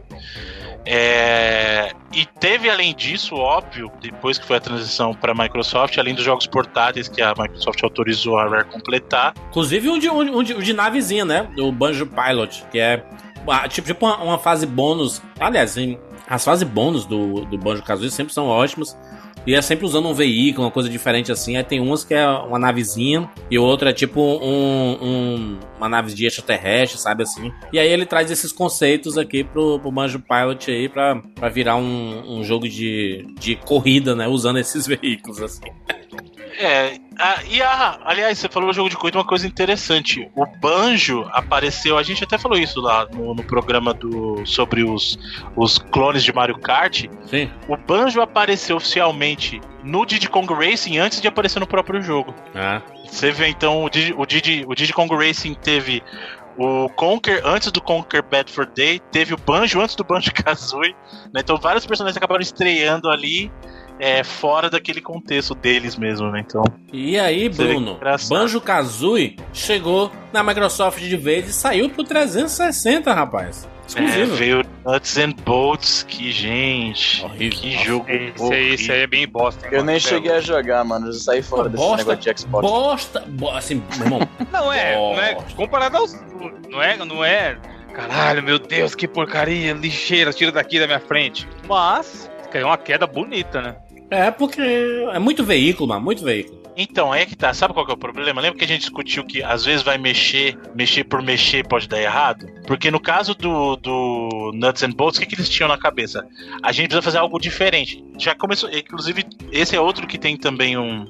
C: É, E teve além disso, óbvio, depois que foi a transição para a Microsoft, além dos jogos portáteis que a Microsoft autorizou a Rare completar,
A: Inclusive um de, um, um de, um de navezinha, né? Do Banjo Pilot, que é. ah, tipo, tipo uma, uma fase bônus. Aliás, as fases bônus do, do Banjo Kazooie sempre são ótimas. E é sempre usando um veículo, uma coisa diferente assim. Aí tem umas que é uma navezinha e outra é tipo um, um- uma nave de extraterrestre, sabe assim. E aí ele traz esses conceitos aqui pro, pro Banjo Pilot aí pra, pra virar um, um jogo de, de corrida, né? Usando esses veículos assim.
C: É, ah, e a, aliás, você falou jogo de corrida, uma coisa interessante. O Banjo apareceu, a gente até falou isso lá no, no programa do sobre os, os clones de Mario Kart.
A: Sim.
C: O Banjo apareceu oficialmente no Diddy Kong Racing antes de aparecer no próprio jogo.
A: Ah.
C: Você vê então, o Diddy, o Diddy, o Diddy Kong Racing teve o Conker antes do Conker Bad for Day, teve o Banjo antes do Banjo Kazooie, né? Então vários personagens acabaram estreando ali é, fora daquele contexto deles mesmo, né? Então,
A: E aí, Bruno. Banjo Kazooie chegou na Microsoft de vez e saiu pro 360, rapaz.
C: é,
A: Exclusivo.
C: veio Nuts and Bolts, que gente,
A: Horrível.
C: que jogo
B: Esse aí, esse aí é bem bosta. hein,
E: Eu
B: mano?
E: nem
B: é
E: cheguei a jogar, mano. Eu saí fora desse
A: Bosta,
E: negócio de Xbox.
A: Bosta, bo- assim, meu irmão,
B: Não é, não é
A: Bosta.
B: comparado aos. Não é, não é. Caralho, meu Deus, que porcaria, lixeira, tira daqui da minha frente. Mas, caiu uma queda bonita, né?
A: É porque é muito veículo, mano, muito veículo.
C: Então, é que tá. Sabe qual que é o problema? Lembra que a gente discutiu que às vezes vai mexer, mexer por mexer pode dar errado? Porque no caso do, do Nuts and Bolts, o que, que eles tinham na cabeça? A gente precisa fazer algo diferente. Já começou. Inclusive, esse é outro que tem também um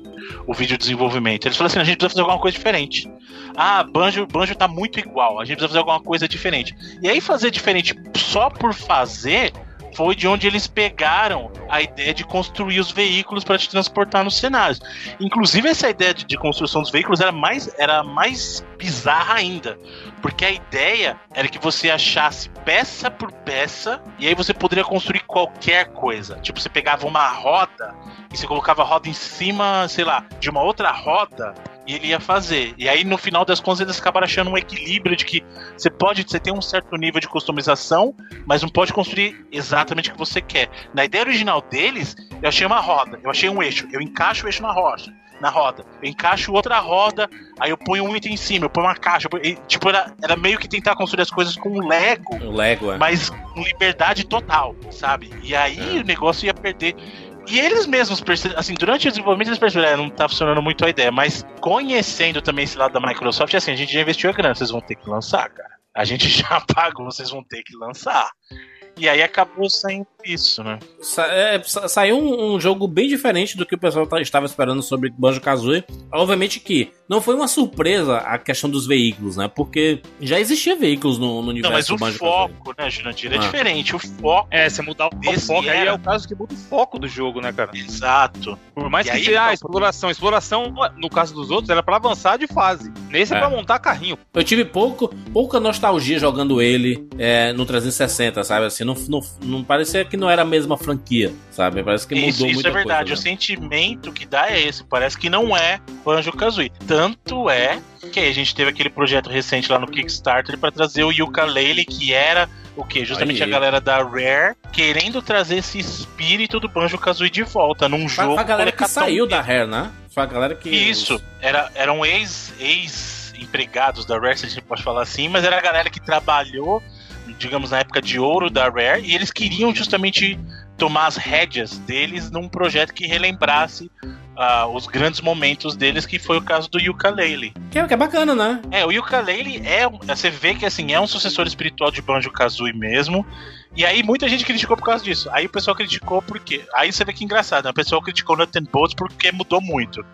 C: o vídeo de desenvolvimento. Eles falaram assim: a gente precisa fazer alguma coisa diferente. Ah, Banjo, Banjo tá muito igual. A gente precisa fazer alguma coisa diferente. E aí, fazer diferente só por fazer foi de onde eles pegaram a ideia de construir os veículos para te transportar nos cenários. Inclusive, essa ideia de, de construção dos veículos era mais, era mais bizarra ainda. Porque a ideia era que você achasse peça por peça e aí você poderia construir qualquer coisa. Tipo, você pegava uma roda e você colocava a roda em cima, sei lá, de uma outra roda e ele ia fazer. E aí, no final das contas, eles acabaram achando um equilíbrio de que você pode você tem um certo nível de customização, mas não pode construir exatamente o que você quer. Na ideia original deles, eu achei uma roda, eu achei um eixo, eu encaixo o eixo na roda. Na roda, eu encaixo outra roda, aí eu ponho um item em cima, eu ponho uma caixa. ponho- e, tipo, era, era meio que tentar construir as coisas com um Lego,
A: O Lego, é.
C: mas com liberdade total, sabe? E aí o negócio ia perder. E eles mesmos, assim, durante o desenvolvimento eles perceberam, "É, não tá funcionando muito a ideia, mas conhecendo também esse lado da Microsoft, assim, a gente já investiu a grana, vocês vão ter que lançar, cara. A gente já pagou, vocês vão ter que lançar. E aí acabou saindo isso, né?
A: Sa- é, sa- saiu um, um jogo bem diferente do que o pessoal tá- estava esperando sobre Banjo Kazooie. Obviamente que não foi uma surpresa a questão dos veículos, né? Porque já existia veículos no, no universo
C: Não, mas o
A: do Banjo
C: foco, né, Jurandir, é
A: Ah.
C: diferente. O foco.
B: É, você mudar o
C: Esse
B: foco aí
C: era.
B: é o caso que muda o foco do jogo, né, cara?
C: Exato.
B: Por mais
C: E
B: que
C: aí,
B: seja ah,
C: então,
B: exploração. Exploração, no caso dos outros, era pra avançar de fase. Nesse é,
A: É.
B: pra montar carrinho.
A: Eu tive pouco, pouca nostalgia jogando ele é, no 360, sabe? Assim, não, não, não parecia que não era a mesma franquia, sabe? Parece que mudou
C: Isso, isso
A: muita
C: é verdade.
A: coisa.
C: o
A: né?
C: sentimento que dá é esse. Parece que não é Banjo Kazooie. Tanto é que a gente teve aquele projeto recente lá no Kickstarter para trazer o Yooka-Laylee, que era o quê? Justamente a galera da Rare querendo trazer esse espírito do Banjo Kazooie de volta num
A: Foi
C: jogo.
A: a galera que saiu da Rare, né? Foi a galera que.
C: Isso, era, eram ex, ex-empregados da Rare, se a gente pode falar assim, mas era a galera que trabalhou, digamos, na época de ouro da Rare, e eles queriam justamente tomar as rédeas deles num projeto que relembrasse ah, os grandes momentos deles, que foi o caso do Yooka-Laylee.
A: Que é, que é bacana, né?
C: É, o Yooka-Laylee é, você vê que assim, é um sucessor espiritual de Banjo-Kazooie mesmo, e aí muita gente criticou por causa disso. Aí o pessoal criticou porque. Aí você vê que engraçado, né? o pessoal criticou Nut and Bolts porque mudou muito.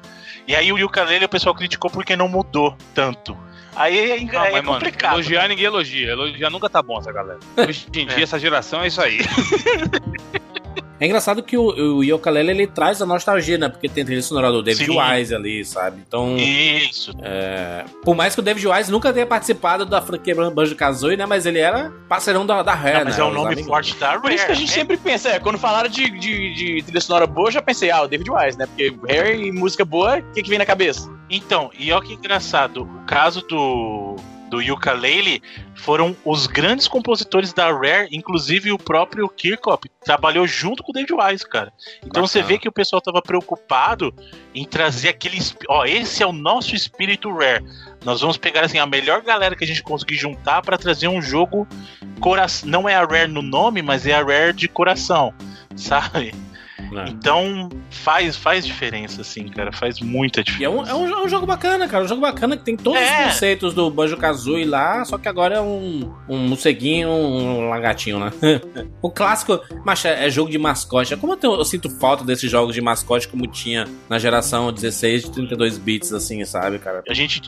C: E aí o Yooka-Laylee o pessoal criticou porque não mudou tanto. Aí é, engra-
B: Não,
C: é
B: mas, mano,
C: complicado.
B: elogiar ninguém elogia. Elogiar nunca tá bom, essa galera. Hoje em dia, essa geração é isso aí.
A: É engraçado que o, o Yooka-Laylee, ele traz a nostalgia, né? Porque tem trilha sonora do David
C: Sim.
A: Wise ali, sabe? Então,
C: Isso.
A: é, por mais que o David Wise nunca tenha participado da franquia Banjo-Kazooie, né? Mas ele era parceirão da, da Rare,
C: Não, mas
A: né?
C: é um
A: Os
C: nome
A: amigos.
C: forte da Rare.
E: Por isso que a gente
C: né?
E: sempre pensa, é, quando falaram de, de, de trilha sonora boa, eu já pensei, ah, o David Wise, né? Porque Harry e música boa, o que, que vem na cabeça?
C: Então, e olha que engraçado, o caso do do ukulele foram os grandes compositores da Rare, inclusive o próprio Kirkhope trabalhou junto com o David Wise, cara. Então você vê que o pessoal tava preocupado em trazer aquele, ó, esse é o nosso espírito Rare. Nós vamos pegar assim a melhor galera que a gente conseguir juntar pra trazer um jogo coração, não é a Rare no nome, mas é a Rare de coração, sabe?
A: Né?
C: Então faz faz diferença assim, cara, faz muita
A: E é
C: diferença.
A: um, é, um, é um jogo bacana, cara. Um jogo bacana que tem todos
C: É.
A: os conceitos do Banjo Kazooie lá, só que agora é um, um morceguinho, um lagartinho, né? o clássico, mas é, é jogo de mascote. Como eu, tenho- eu sinto falta desses jogos de mascote como tinha na geração 16 de 32 bits, assim, sabe, cara?
C: A gente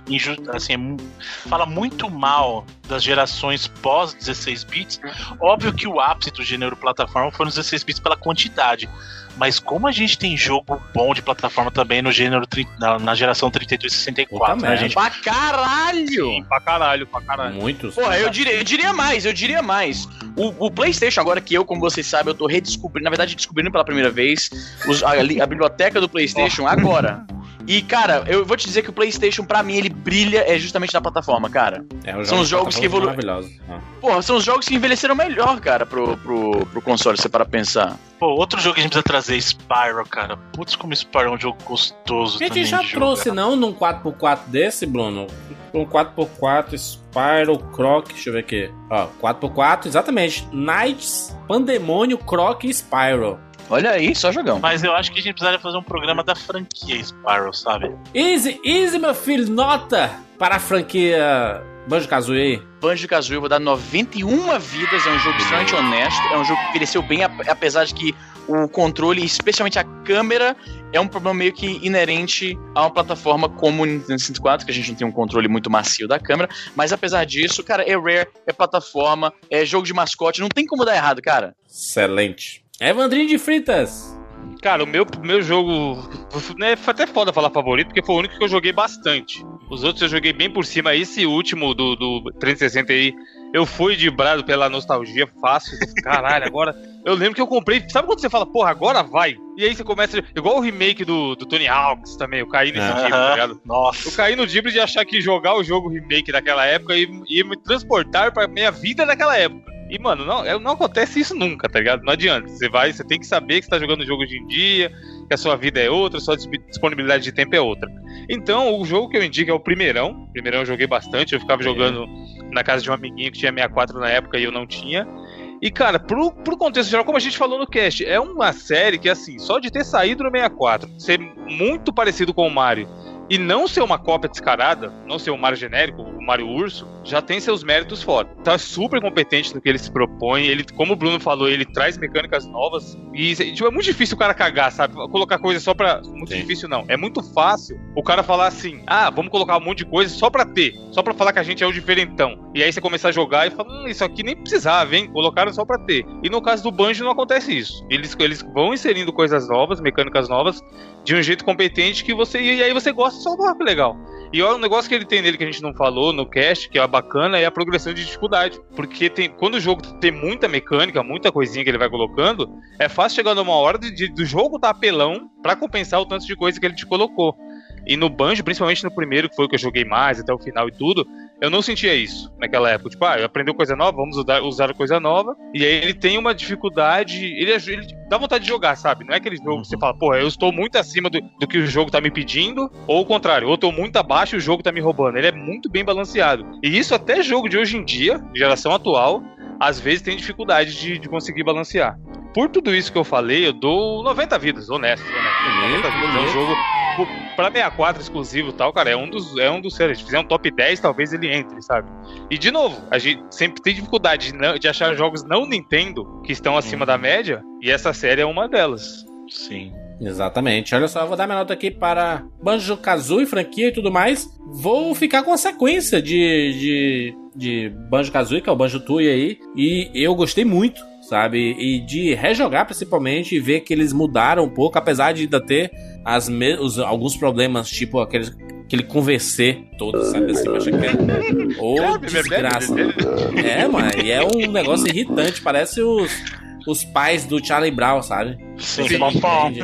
C: assim, é fala muito mal das gerações pós 16 bits. Óbvio que o ápice do gênero plataforma nos 16 bits pela quantidade. Mas como a gente tem jogo bom de plataforma também no gênero na, na geração 32 e 64,
A: Puta
C: né, gente?
E: Pra caralho!
B: Sim, pra caralho, pra caralho.
A: Muitos.
E: Porra, eu diria, eu diria mais, eu diria mais. O, o PlayStation, agora que eu, como vocês sabem, eu tô redescobrindo, na verdade, descobrindo pela primeira vez os- a, a biblioteca do PlayStation agora. E, cara, eu vou te dizer que o PlayStation, pra mim, ele brilha é justamente na plataforma, cara.
A: É, os
E: São os jogos que evolu-
A: maravilhosos. Ah.
E: Porra, são os jogos que envelheceram melhor, cara, pro, pro, pro console, se você para pensar.
C: Pô, outro jogo que a gente precisa trazer é Spyro, cara. Putz, como Spyro é um jogo gostoso
A: A gente
C: também
A: já
C: de
A: trouxe,
C: jogar.
A: não, num 4x4 desse, Bruno? Um 4x4 Spyro Croc, deixa eu ver aqui. Ó, 4x4, exatamente. Knights, Pandemônio, Croc e Spyro.
E: Olha aí, só jogão.
C: Mas eu acho que a gente precisaria fazer um programa da franquia Spyro, sabe?
A: Easy, easy, meu filho, nota para a franquia Banjo Kazooie.
E: Banjo Kazooie, eu vou dar 91 vidas, é um jogo extremamente honesto, é um jogo que envelheceu bem, ap- apesar de que o controle, especialmente a câmera, é um problema meio que inerente a uma plataforma como o Nintendo 64, que a gente não tem um controle muito macio da câmera, mas apesar disso, cara, é rare, é plataforma, é jogo de mascote, não tem como dar errado, cara.
A: Excelente. Evandrinho de Fritas.
B: Cara, o meu, meu jogo. Né, foi até foda falar favorito, porque foi o único que eu joguei bastante. Os outros eu joguei bem por cima. Esse último do, do 360 aí, eu fui de brado pela nostalgia fácil. Caralho, agora. Eu lembro que eu comprei. Sabe quando você fala, porra, agora vai? E aí você começa. Igual o remake do, do Tony Hawks também. Eu caí nesse
A: Aham.
B: tipo, tá ligado? Eu
C: Nossa.
B: caí no dibre de achar que jogar o jogo remake daquela época ia, ia me transportar pra minha vida daquela época. E, mano, não, é- não acontece isso nunca, tá ligado? Não adianta. Você vai, você tem que saber que você tá jogando o jogo hoje em dia, que a sua vida é outra, a sua dis- disponibilidade de tempo é outra. Então, o jogo que eu indico é o primeirão. O primeirão eu joguei bastante, eu ficava jogando na casa de um amiguinho que tinha 64 na época e eu não tinha. E, cara, pro, pro contexto geral, como a gente falou no cast, é uma série que, assim, só de ter saído no 64, ser muito parecido com o Mario e não ser uma cópia descarada, não ser um Mario genérico, o Mario Urso, já tem seus méritos fora. Tá super competente no que ele se propõe. Ele, como o Bruno falou, ele traz mecânicas novas. E tipo, é muito difícil o cara cagar, sabe? Colocar coisa só pra. Muito
A: Sim.
B: difícil, não. É muito fácil o cara falar assim: ah, vamos colocar um monte de coisa só pra ter. Só pra falar que a gente é o diferentão. E aí você começar a jogar e fala: hum, isso aqui nem precisava, hein? Colocaram só pra ter. E no caso do Banjo não acontece isso. Eles, eles vão inserindo coisas novas, mecânicas novas, de um jeito competente que você. E aí você gosta só, ah, que legal. E olha, um negócio que ele tem nele que a gente não falou no cast, que é bacana, é a progressão de dificuldade. Porque tem, quando o jogo tem muita mecânica, muita coisinha que ele vai colocando, é fácil chegar numa hora de, de- do jogo tá apelão pra compensar o tanto de coisa que ele te colocou. E no Banjo, principalmente no primeiro, que foi o que eu joguei mais até o final e tudo, eu não sentia isso naquela época. Tipo, ah, eu aprendi coisa nova, vamos usar, usar coisa nova. E aí ele tem uma dificuldade. Ele, ele dá vontade de jogar, sabe? Não é aquele jogo que você fala, porra, eu estou muito acima do, do que o jogo tá me pedindo, ou o contrário, ou eu tô muito abaixo e o jogo tá me roubando. Ele é muito bem balanceado. E isso até jogo de hoje em dia, geração atual, às vezes tem dificuldade de, de conseguir balancear. Por tudo isso que eu falei, eu dou 90 vidas, honesto. honesto. 90 vidas. É um jogo pô, pra 64 exclusivo e tal, cara, é um dos. É um dos. Se fizer um top 10, talvez ele entre, sabe? E de novo, a gente sempre tem dificuldade de, não- de achar jogos não Nintendo que estão acima da média, e essa série é uma delas.
C: Sim.
A: Exatamente. Olha só, eu vou dar minha nota aqui para Banjo Kazooie, franquia e tudo mais. Vou ficar com a sequência de, de, de Banjo Kazooie, que é o Banjo Tooie aí. E eu gostei muito, sabe? E de rejogar principalmente e ver que eles mudaram um pouco, apesar de ainda ter as me- os, alguns problemas, tipo aqueles, aquele conversar todo, sabe assim? Mas que é. Ô, desgraça. É, mano, e é um negócio irritante, parece os, os pais do Charlie Brown, sabe?
C: Sim.
A: Você
C: pom,
A: entende?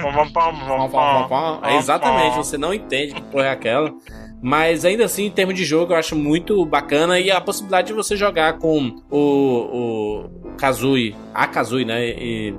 A: É, exatamente, você não entende que porra é aquela. Mas ainda assim, em termos de jogo, eu acho muito bacana. E a possibilidade de você jogar com o, o Kazooie, a Kazooie, né? E,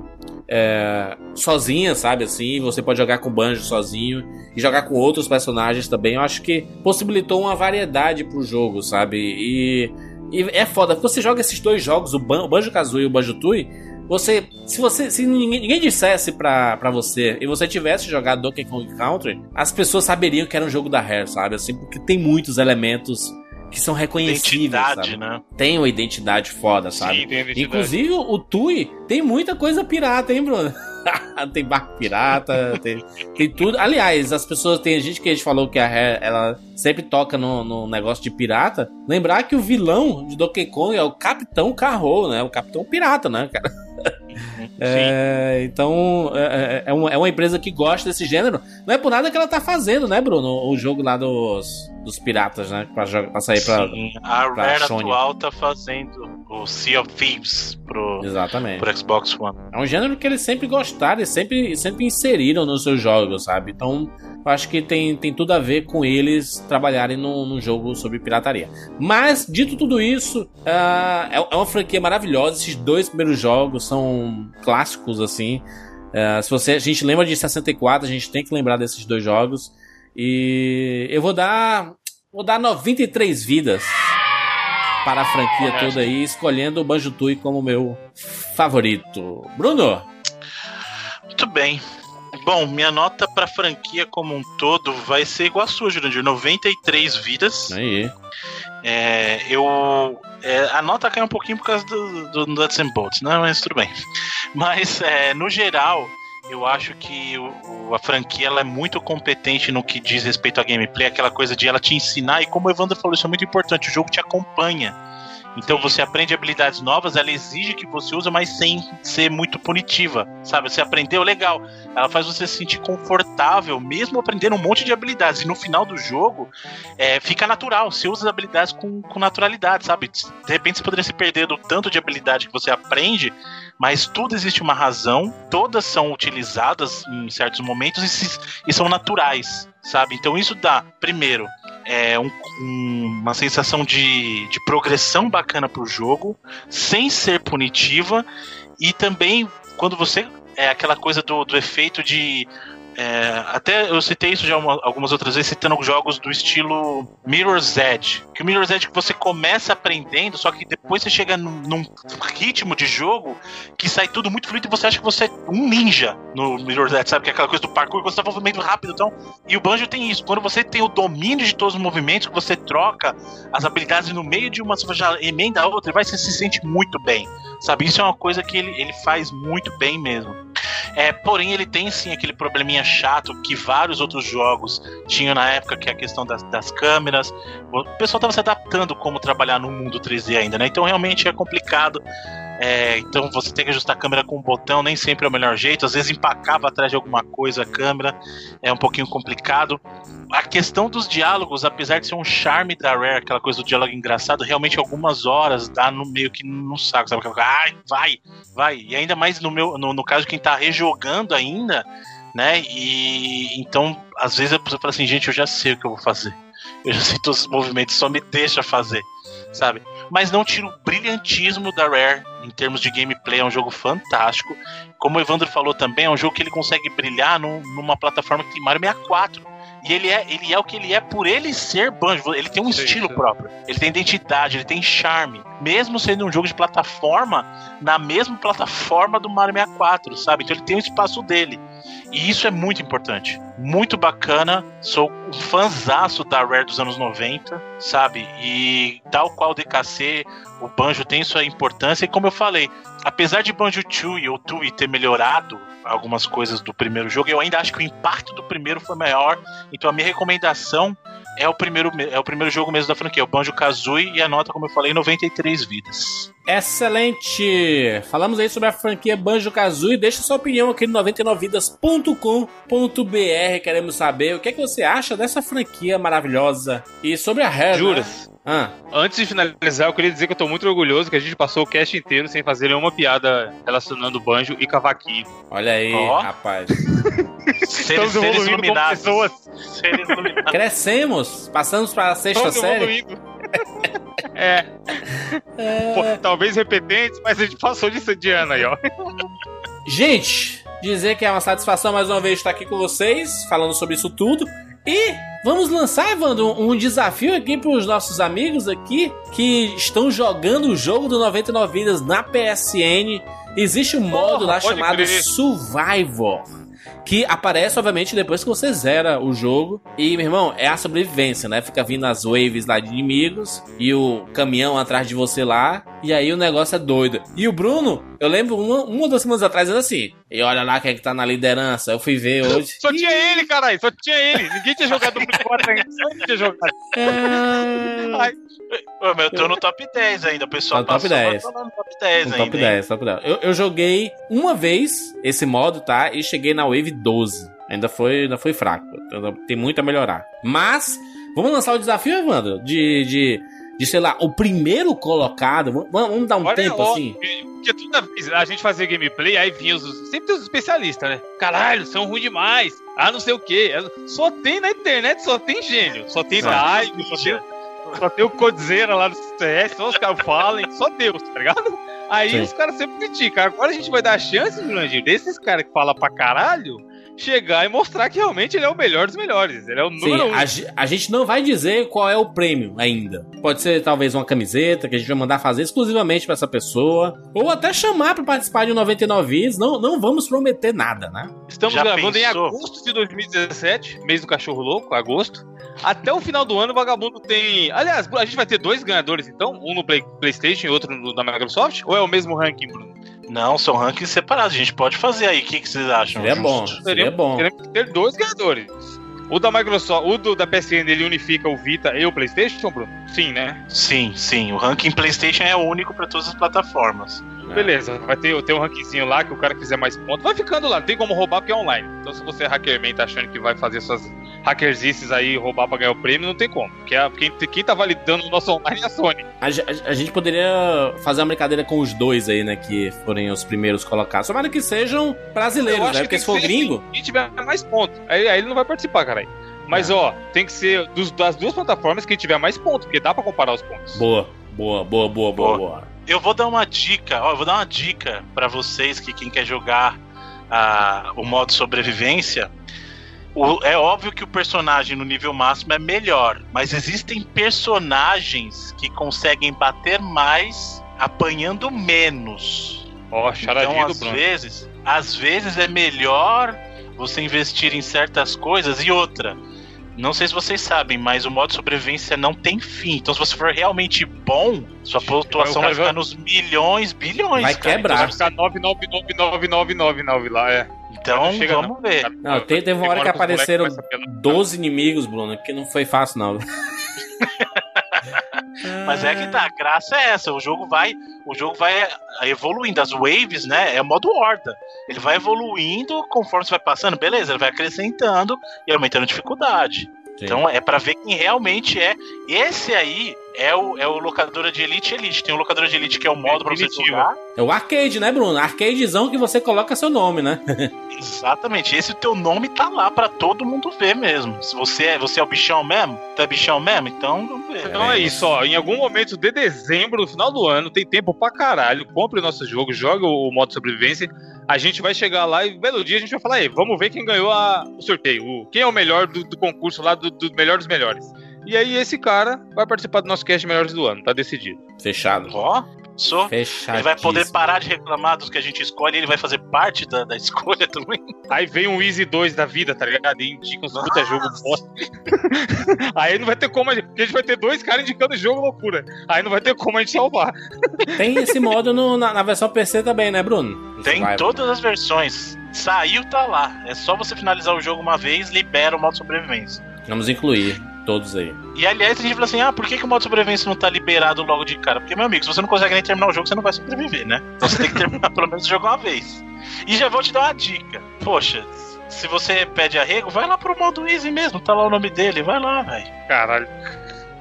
A: é, sozinha, sabe? Assim, você pode jogar com o Banjo sozinho e jogar com outros personagens também. Eu acho que possibilitou uma variedade pro jogo, sabe? E, e é foda, você joga esses dois jogos, o, Ban o Banjo Kazooie e o Banjo Tooie. Você, se você, se ninguém, ninguém dissesse pra, pra você e você tivesse jogado Donkey Kong Country, as pessoas saberiam que era um jogo da Rare, sabe? Assim, porque tem muitos elementos que são reconhecíveis,
C: Identidade,
A: sabe?
C: né?
A: Tem uma identidade foda, sabe?
B: Sim, tem identidade.
A: Inclusive o Tui tem muita coisa pirata, hein, Bruno? tem barco pirata, tem, tem tudo. Aliás, as pessoas, tem gente que a gente falou que a Rare, ela sempre toca no, no negócio de pirata. Lembrar que o vilão de Donkey Kong é o Capitão Carro, né? O Capitão Pirata, né, cara? É, então, é, é, uma, é uma empresa que gosta desse gênero. Não é por nada que ela tá fazendo, né, Bruno? O jogo lá dos, dos piratas, né? Pra, pra sair pra.
C: Sim, a
A: pra
C: Rare
A: Sony.
C: atual tá fazendo o Sea of Thieves pro,
A: Exatamente.
C: pro Xbox One.
A: É um gênero que eles sempre gostaram, eles sempre, sempre inseriram nos seus jogos, sabe? Então, acho que tem, tem tudo a ver com eles trabalharem num, num jogo sobre pirataria. Mas, dito tudo isso, ah, é, é uma franquia maravilhosa. Esses dois primeiros jogos são clássicos, assim. Ah, se você, a gente lembra de 64, a gente tem que lembrar desses dois jogos. E eu vou dar. Vou dar 93 vidas para a franquia toda aí, escolhendo o Banjo Tooie como meu favorito. Bruno,
C: Muito bem. Bom, minha nota pra franquia como um todo vai ser igual a sua, Jurandir. 93 vidas.
A: aí.
C: É, eu. é, a nota cai um pouquinho por causa do, do Nuts and Bolts, né? Mas tudo bem. Mas, é, no geral, eu acho que o- a franquia ela é muito competente no que diz respeito à gameplay, aquela coisa de ela te ensinar, e como o Evandro falou, isso é muito importante, o jogo te acompanha. Então você aprende habilidades novas, ela exige que você use, mas sem ser muito punitiva, sabe? Você aprendeu, legal. Ela faz você se sentir confortável, mesmo aprendendo um monte de habilidades. E no final do jogo, é, fica natural. Você usa as habilidades com, com naturalidade, sabe? De repente você poderia se perder do tanto de habilidade que você aprende, mas tudo existe uma razão, todas são utilizadas em certos momentos e, se- e são naturais, sabe? Então isso dá, primeiro, é um- um- uma sensação de, de progressão bacana pro jogo, sem ser punitiva, e também quando você. É aquela coisa do, do efeito de. É, até eu citei isso já uma- algumas outras vezes, citando jogos do estilo Mirror's Edge. Que o Mirror's Edge que você começa aprendendo, só que depois você chega num, num ritmo de jogo que sai tudo muito fluido e você acha que você é um ninja no Mirror's Edge, sabe? Que é aquela coisa do parkour, que você tá movimento rápido. Então, e o Banjo tem isso. Quando você tem o domínio de todos os movimentos, que você troca as habilidades no meio de uma, você já emenda a outra, vai, você se sente muito bem. Sabe? Isso é uma coisa que ele, ele faz muito bem mesmo. É, porém, ele tem sim aquele probleminha chato que vários outros jogos tinham na época, que é a questão das, das câmeras. O pessoal estava se adaptando como trabalhar no mundo 3D ainda, né? Então realmente é complicado. É, então você tem que ajustar a câmera com um botão, nem sempre é o melhor jeito. Às vezes empacava atrás de alguma coisa a câmera, é um pouquinho complicado. A questão dos diálogos, apesar de ser um charme da Rare, aquela coisa do diálogo engraçado, realmente algumas horas dá no meio que no saco, sabe? Ai, vai, vai. E ainda mais no meu, no, no caso quem tá rejogando ainda, né? E então, às vezes a pessoa fala assim, gente, eu já sei o que eu vou fazer. Eu já sei todos os movimentos, só me deixa fazer, sabe? Mas não tira o brilhantismo da Rare em termos de gameplay, é um jogo fantástico. Como o Evandro falou também, é um jogo que ele consegue brilhar num- numa plataforma que tem Mario 64. E ele é, ele é o que ele é por ele ser Banjo. Ele tem um
B: Sim,
C: estilo próprio. Ele tem identidade, ele tem charme. Mesmo sendo um jogo de plataforma, na mesma plataforma do Mario 64, sabe? Então ele tem o espaço dele. E isso é muito importante. Muito bacana. Sou um fanzaço da Rare dos anos 90, sabe? E tal qual o DKC, o Banjo tem sua importância. E como eu falei, apesar de Banjo Tooie ou Tooie ter melhorado algumas coisas do primeiro jogo, eu ainda acho que o impacto do primeiro foi maior. Então a minha recomendação é o primeiro, me- é o primeiro jogo mesmo da franquia, o Banjo Kazooie, e a nota, como eu falei, 93 vidas.
A: Excelente! Falamos aí sobre a franquia Banjo Kazooie. Deixa sua opinião aqui no 99vidas.com.br. Queremos saber o que, é que você acha dessa franquia maravilhosa. E sobre a Rare. né?
B: Juras?
A: Ah,
B: Antes de finalizar, eu queria dizer que eu tô muito orgulhoso que a gente passou o cast inteiro sem fazer nenhuma piada relacionando banjo e cavaquinho.
A: olha aí,
C: Ó.
A: rapaz.
C: Seres,
B: Estamos
C: seres iluminados.
B: pessoas.
C: Seres iluminados.
A: Crescemos, passamos para a sexta série.
B: evoluindo. é, pô, talvez repetentes, mas a gente passou disso de ano aí, ó.
A: Gente, dizer que é uma satisfação mais uma vez estar aqui com vocês, falando sobre isso tudo. E vamos lançar, Evandro, um desafio aqui para os nossos amigos aqui que estão jogando o jogo do 99 Vidas na PSN. Existe um modo lá chamado
B: crer.
A: Survivor. Que aparece, obviamente, depois que você zera o jogo. E, meu irmão, é a sobrevivência, né? Fica vindo as waves lá de inimigos e o caminhão atrás de você lá. E aí o negócio é doido. E o Bruno, eu lembro uma, uma ou duas semanas atrás, dizendo assim: E olha lá quem é que tá na liderança. Eu fui ver hoje.
B: Só tinha ele, caralho, só tinha ele. Ninguém tinha jogado o Black ainda. Só ele tinha jogado.
A: É...
B: Ai,
C: Ô, mas eu tô no top 10 ainda. O pessoal
A: Tá no top
C: passou,
A: 10.
C: eu tô lá no top 10
A: No
C: ainda.
A: top
C: hein?
A: 10, top 10. Eu, eu joguei uma vez esse modo, tá? E cheguei na Wave 12. Ainda foi, ainda foi fraco. Tem muito a melhorar. Mas, vamos lançar o desafio, Evandro? De, de, de sei lá, o primeiro colocado. Vamos, vamos dar um
B: olha,
A: tempo
B: ó,
A: assim?
B: Porque toda vez a gente fazia gameplay, aí vinha os. Sempre tem os especialistas, né? Caralho, são ruins demais. Ah, não sei o quê. Só tem na internet, só tem gênio. Só tem live, só tem, só tem o Codzeira lá no CS, só os caras falam, só Deus, tá ligado? Aí
A: Sim.
B: os caras sempre criticam. Agora a gente vai dar a chance, Jurandir, desses caras que falam pra caralho, chegar e mostrar que realmente ele é o melhor dos melhores. Ele é o
A: Sim,
B: número um.
A: a, a gente não vai dizer qual é o prêmio ainda. Pode ser talvez uma camiseta que a gente vai mandar fazer exclusivamente pra essa pessoa. Ou até chamar pra participar de um 99 Vidas. Não, não vamos prometer nada, né?
B: Estamos
C: Já
B: gravando em
C: pensou?
B: agosto de 2017, mês do cachorro louco, agosto. Até o final do ano, o vagabundo tem. Aliás, a gente vai ter dois ganhadores, então, um no Play- PlayStation e outro no, da Microsoft? Ou é o mesmo ranking, Bruno?
C: Não, são rankings separados. A gente pode fazer aí. O que, que vocês acham?
A: Seria bom,
C: Justo.
A: seria bom.
B: Teremos que ter dois ganhadores. O da Microsoft, o do, da PSN, ele unifica o Vita e o PlayStation, Bruno? Sim, né?
C: Sim, sim. O ranking PlayStation é único pra todas as plataformas.
B: Beleza, vai ter, ter um rankingzinho lá que o cara que fizer mais pontos vai ficando lá, não tem como roubar porque é online. Então se você é hackerman e tá achando que vai fazer suas hackerzices aí roubar pra ganhar o prêmio, não tem como. Porque a, quem, quem tá validando o nosso online é a Sony.
A: A, ge- a gente poderia fazer uma brincadeira com os dois aí, né? Que forem os primeiros colocados. Tomara que sejam brasileiros, né? Porque se
B: que
A: for gringo.
B: assim, Quem tiver mais pontos. Aí, aí ele não vai participar, caralho. Mas ó, tem que ser dos- das duas plataformas quem tiver mais pontos, porque dá pra comparar os pontos.
A: Boa, boa, boa, boa, boa,
C: Boa. Eu vou dar uma dica, ó, eu vou dar uma dica pra vocês que quem quer jogar ah, o modo sobrevivência. O- é óbvio que o personagem no nível máximo é melhor, mas existem personagens que conseguem bater mais apanhando menos.
B: Ó, charadinha
C: Então,
B: do
C: às
B: Bruno.
C: vezes, às vezes é melhor você investir em certas coisas e outra. Não sei se vocês sabem, mas o modo sobrevivência não tem fim. Então, se você for realmente bom, sua pontuação
B: Vai-
C: vai ficar nos milhões, bilhões.
A: Vai
C: cara.
A: quebrar.
B: Vai ficar 9999999 lá, é.
C: Então,
B: Não chega,
C: vamos ver.
A: Não, tem- teve uma hora que apareceram
B: começam a pelar.
A: 12 inimigos, Bruno, que não foi fácil, não.
C: Mas é que tá, a graça é essa. O jogo vai, o jogo vai evoluindo. As waves, né? É modo horda. Ele vai evoluindo conforme você vai passando, beleza? Ele vai acrescentando e aumentando a dificuldade.
A: Sim.
C: Então é pra ver quem realmente é. Esse aí é o, é o locadora de Elite Elite. Tem o locadora de Elite que é o modo pra você jogar.
A: É o arcade, né, Bruno? Arcadezão que você coloca seu nome, né?
C: Exatamente. Esse teu nome tá lá pra todo mundo ver mesmo. Se você é, você é o bichão mesmo, tu é bichão mesmo, então vamos ver.
B: Então é isso, ó. Em algum momento de dezembro, no final do ano, tem tempo pra caralho. Compre o nosso jogo, joga o modo sobrevivência. A gente vai chegar lá e, belo dia, a gente vai falar, aí, vamos ver quem ganhou a- o sorteio. o- quem é o melhor do, do concurso lá, do, do melhor dos melhores. E aí, esse cara vai participar do nosso cast Melhores do Ano, tá decidido.
A: Fechado.
C: Ó, sou.
A: Fechado.
C: Ele vai poder parar de reclamar dos que a gente escolhe e ele vai fazer parte da, da escolha também.
B: Aí vem um Easy 2 da vida, tá ligado? E indica uns puta jogo bosta. aí não vai ter como a gente. Porque a gente vai ter dois caras indicando jogo loucura. Aí não vai ter como a gente salvar.
A: Tem esse modo no- na, na versão PC também, né, Bruno?
C: Tem
A: Vai-
C: todas as versões. Saiu, tá lá. É só você finalizar o jogo uma vez, libera o modo sobrevivência.
A: Vamos incluir todos aí.
C: E aliás, a gente fala assim: ah, por que, que o modo sobrevivência não tá liberado logo de cara? Porque, meu amigo, se você não consegue nem terminar o jogo, você não vai sobreviver, né? Então você tem que terminar pelo menos o jogo uma vez. E já vou te dar uma dica. Poxa, se você pede arrego, vai lá pro modo Easy mesmo, tá lá o nome dele, vai lá, velho.
B: Caralho.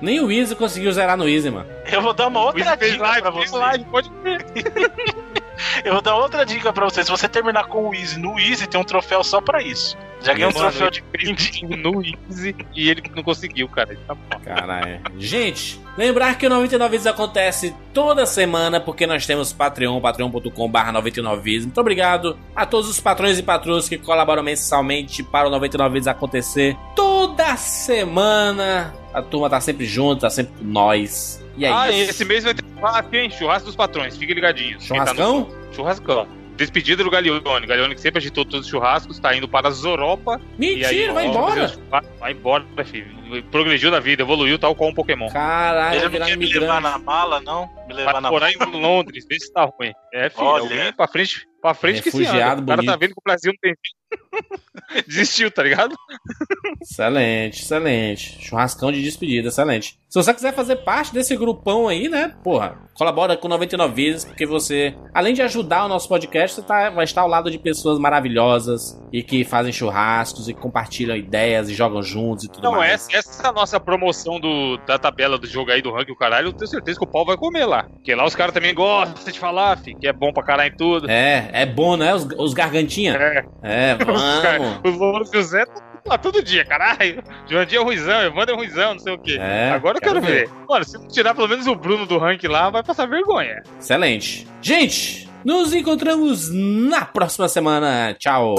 A: Nem o Easy conseguiu zerar no Easy, mano.
C: Eu vou dar uma outra dica
B: live,
C: pra você.
B: live, pode ver.
C: Eu vou dar outra dica pra você. Se você terminar com o Easy no Easy, tem um troféu só pra isso. Já ganhou um
B: Mano,
C: troféu de
B: fez no Easy e ele não conseguiu, cara. Ele tá.
A: Caralho. Gente, lembrar que o 99 Vidas acontece toda semana porque nós temos Patreon, patreon.com.br 99 Vidas. Muito obrigado a todos os patrões e patroas que colaboram mensalmente para o 99 Vidas acontecer toda semana. A turma tá sempre junto, tá sempre com nós. E é
B: ah,
A: isso.
B: esse mês vai ter churrasco, hein? Churrasco dos patrões, fiquem ligadinhos. Quem tá no-
A: Churrascão?
B: Churrascão. Despedida do Galeone. Galeone que sempre agitou todos os churrascos, tá indo para Zoropa. e aí,
A: Mentira, vai
B: ó,
A: embora.
B: Vai, embora, filho. Progrediu na vida, evoluiu tal qual um Pokémon.
A: Caralho,
C: Ele
A: vai
C: não quer me levar na mala, não? Me levar
B: Vai
C: na
B: morar em Londres, vê se tá ruim. É, filho,
C: Olha.
B: alguém pra frente, pra frente que se anda. O cara tá vendo que o Brasil não tem fim. Desistiu, tá ligado?
A: Excelente, excelente. Churrascão de despedida, excelente. Se você quiser fazer parte desse grupão aí, né? Porra, colabora com 99 vezes, porque você, além de ajudar o nosso podcast, você tá- vai estar ao lado de pessoas maravilhosas e que fazem churrascos e compartilham ideias e jogam juntos e tudo
B: Não,
A: mais.
B: essa, essa é nossa promoção do, da tabela do jogo aí do ranking, o caralho. Eu tenho certeza que o pau vai comer lá. Porque lá os caras também gostam de falar, fi, que é bom pra caralho em tudo.
A: É, é bom, né? Os, os gargantinha.
B: É,
A: É,
B: os
A: vamos.
B: o Louro José tá lá todo dia, caralho. Joandinho é ruizão, Evandro é ruizão, não sei o quê.
A: É,
B: Agora eu quero,
A: quero
B: ver. Mano, se tirar pelo menos o Bruno do ranking lá, vai passar vergonha.
A: Excelente. Gente, nos encontramos na próxima semana. Tchau.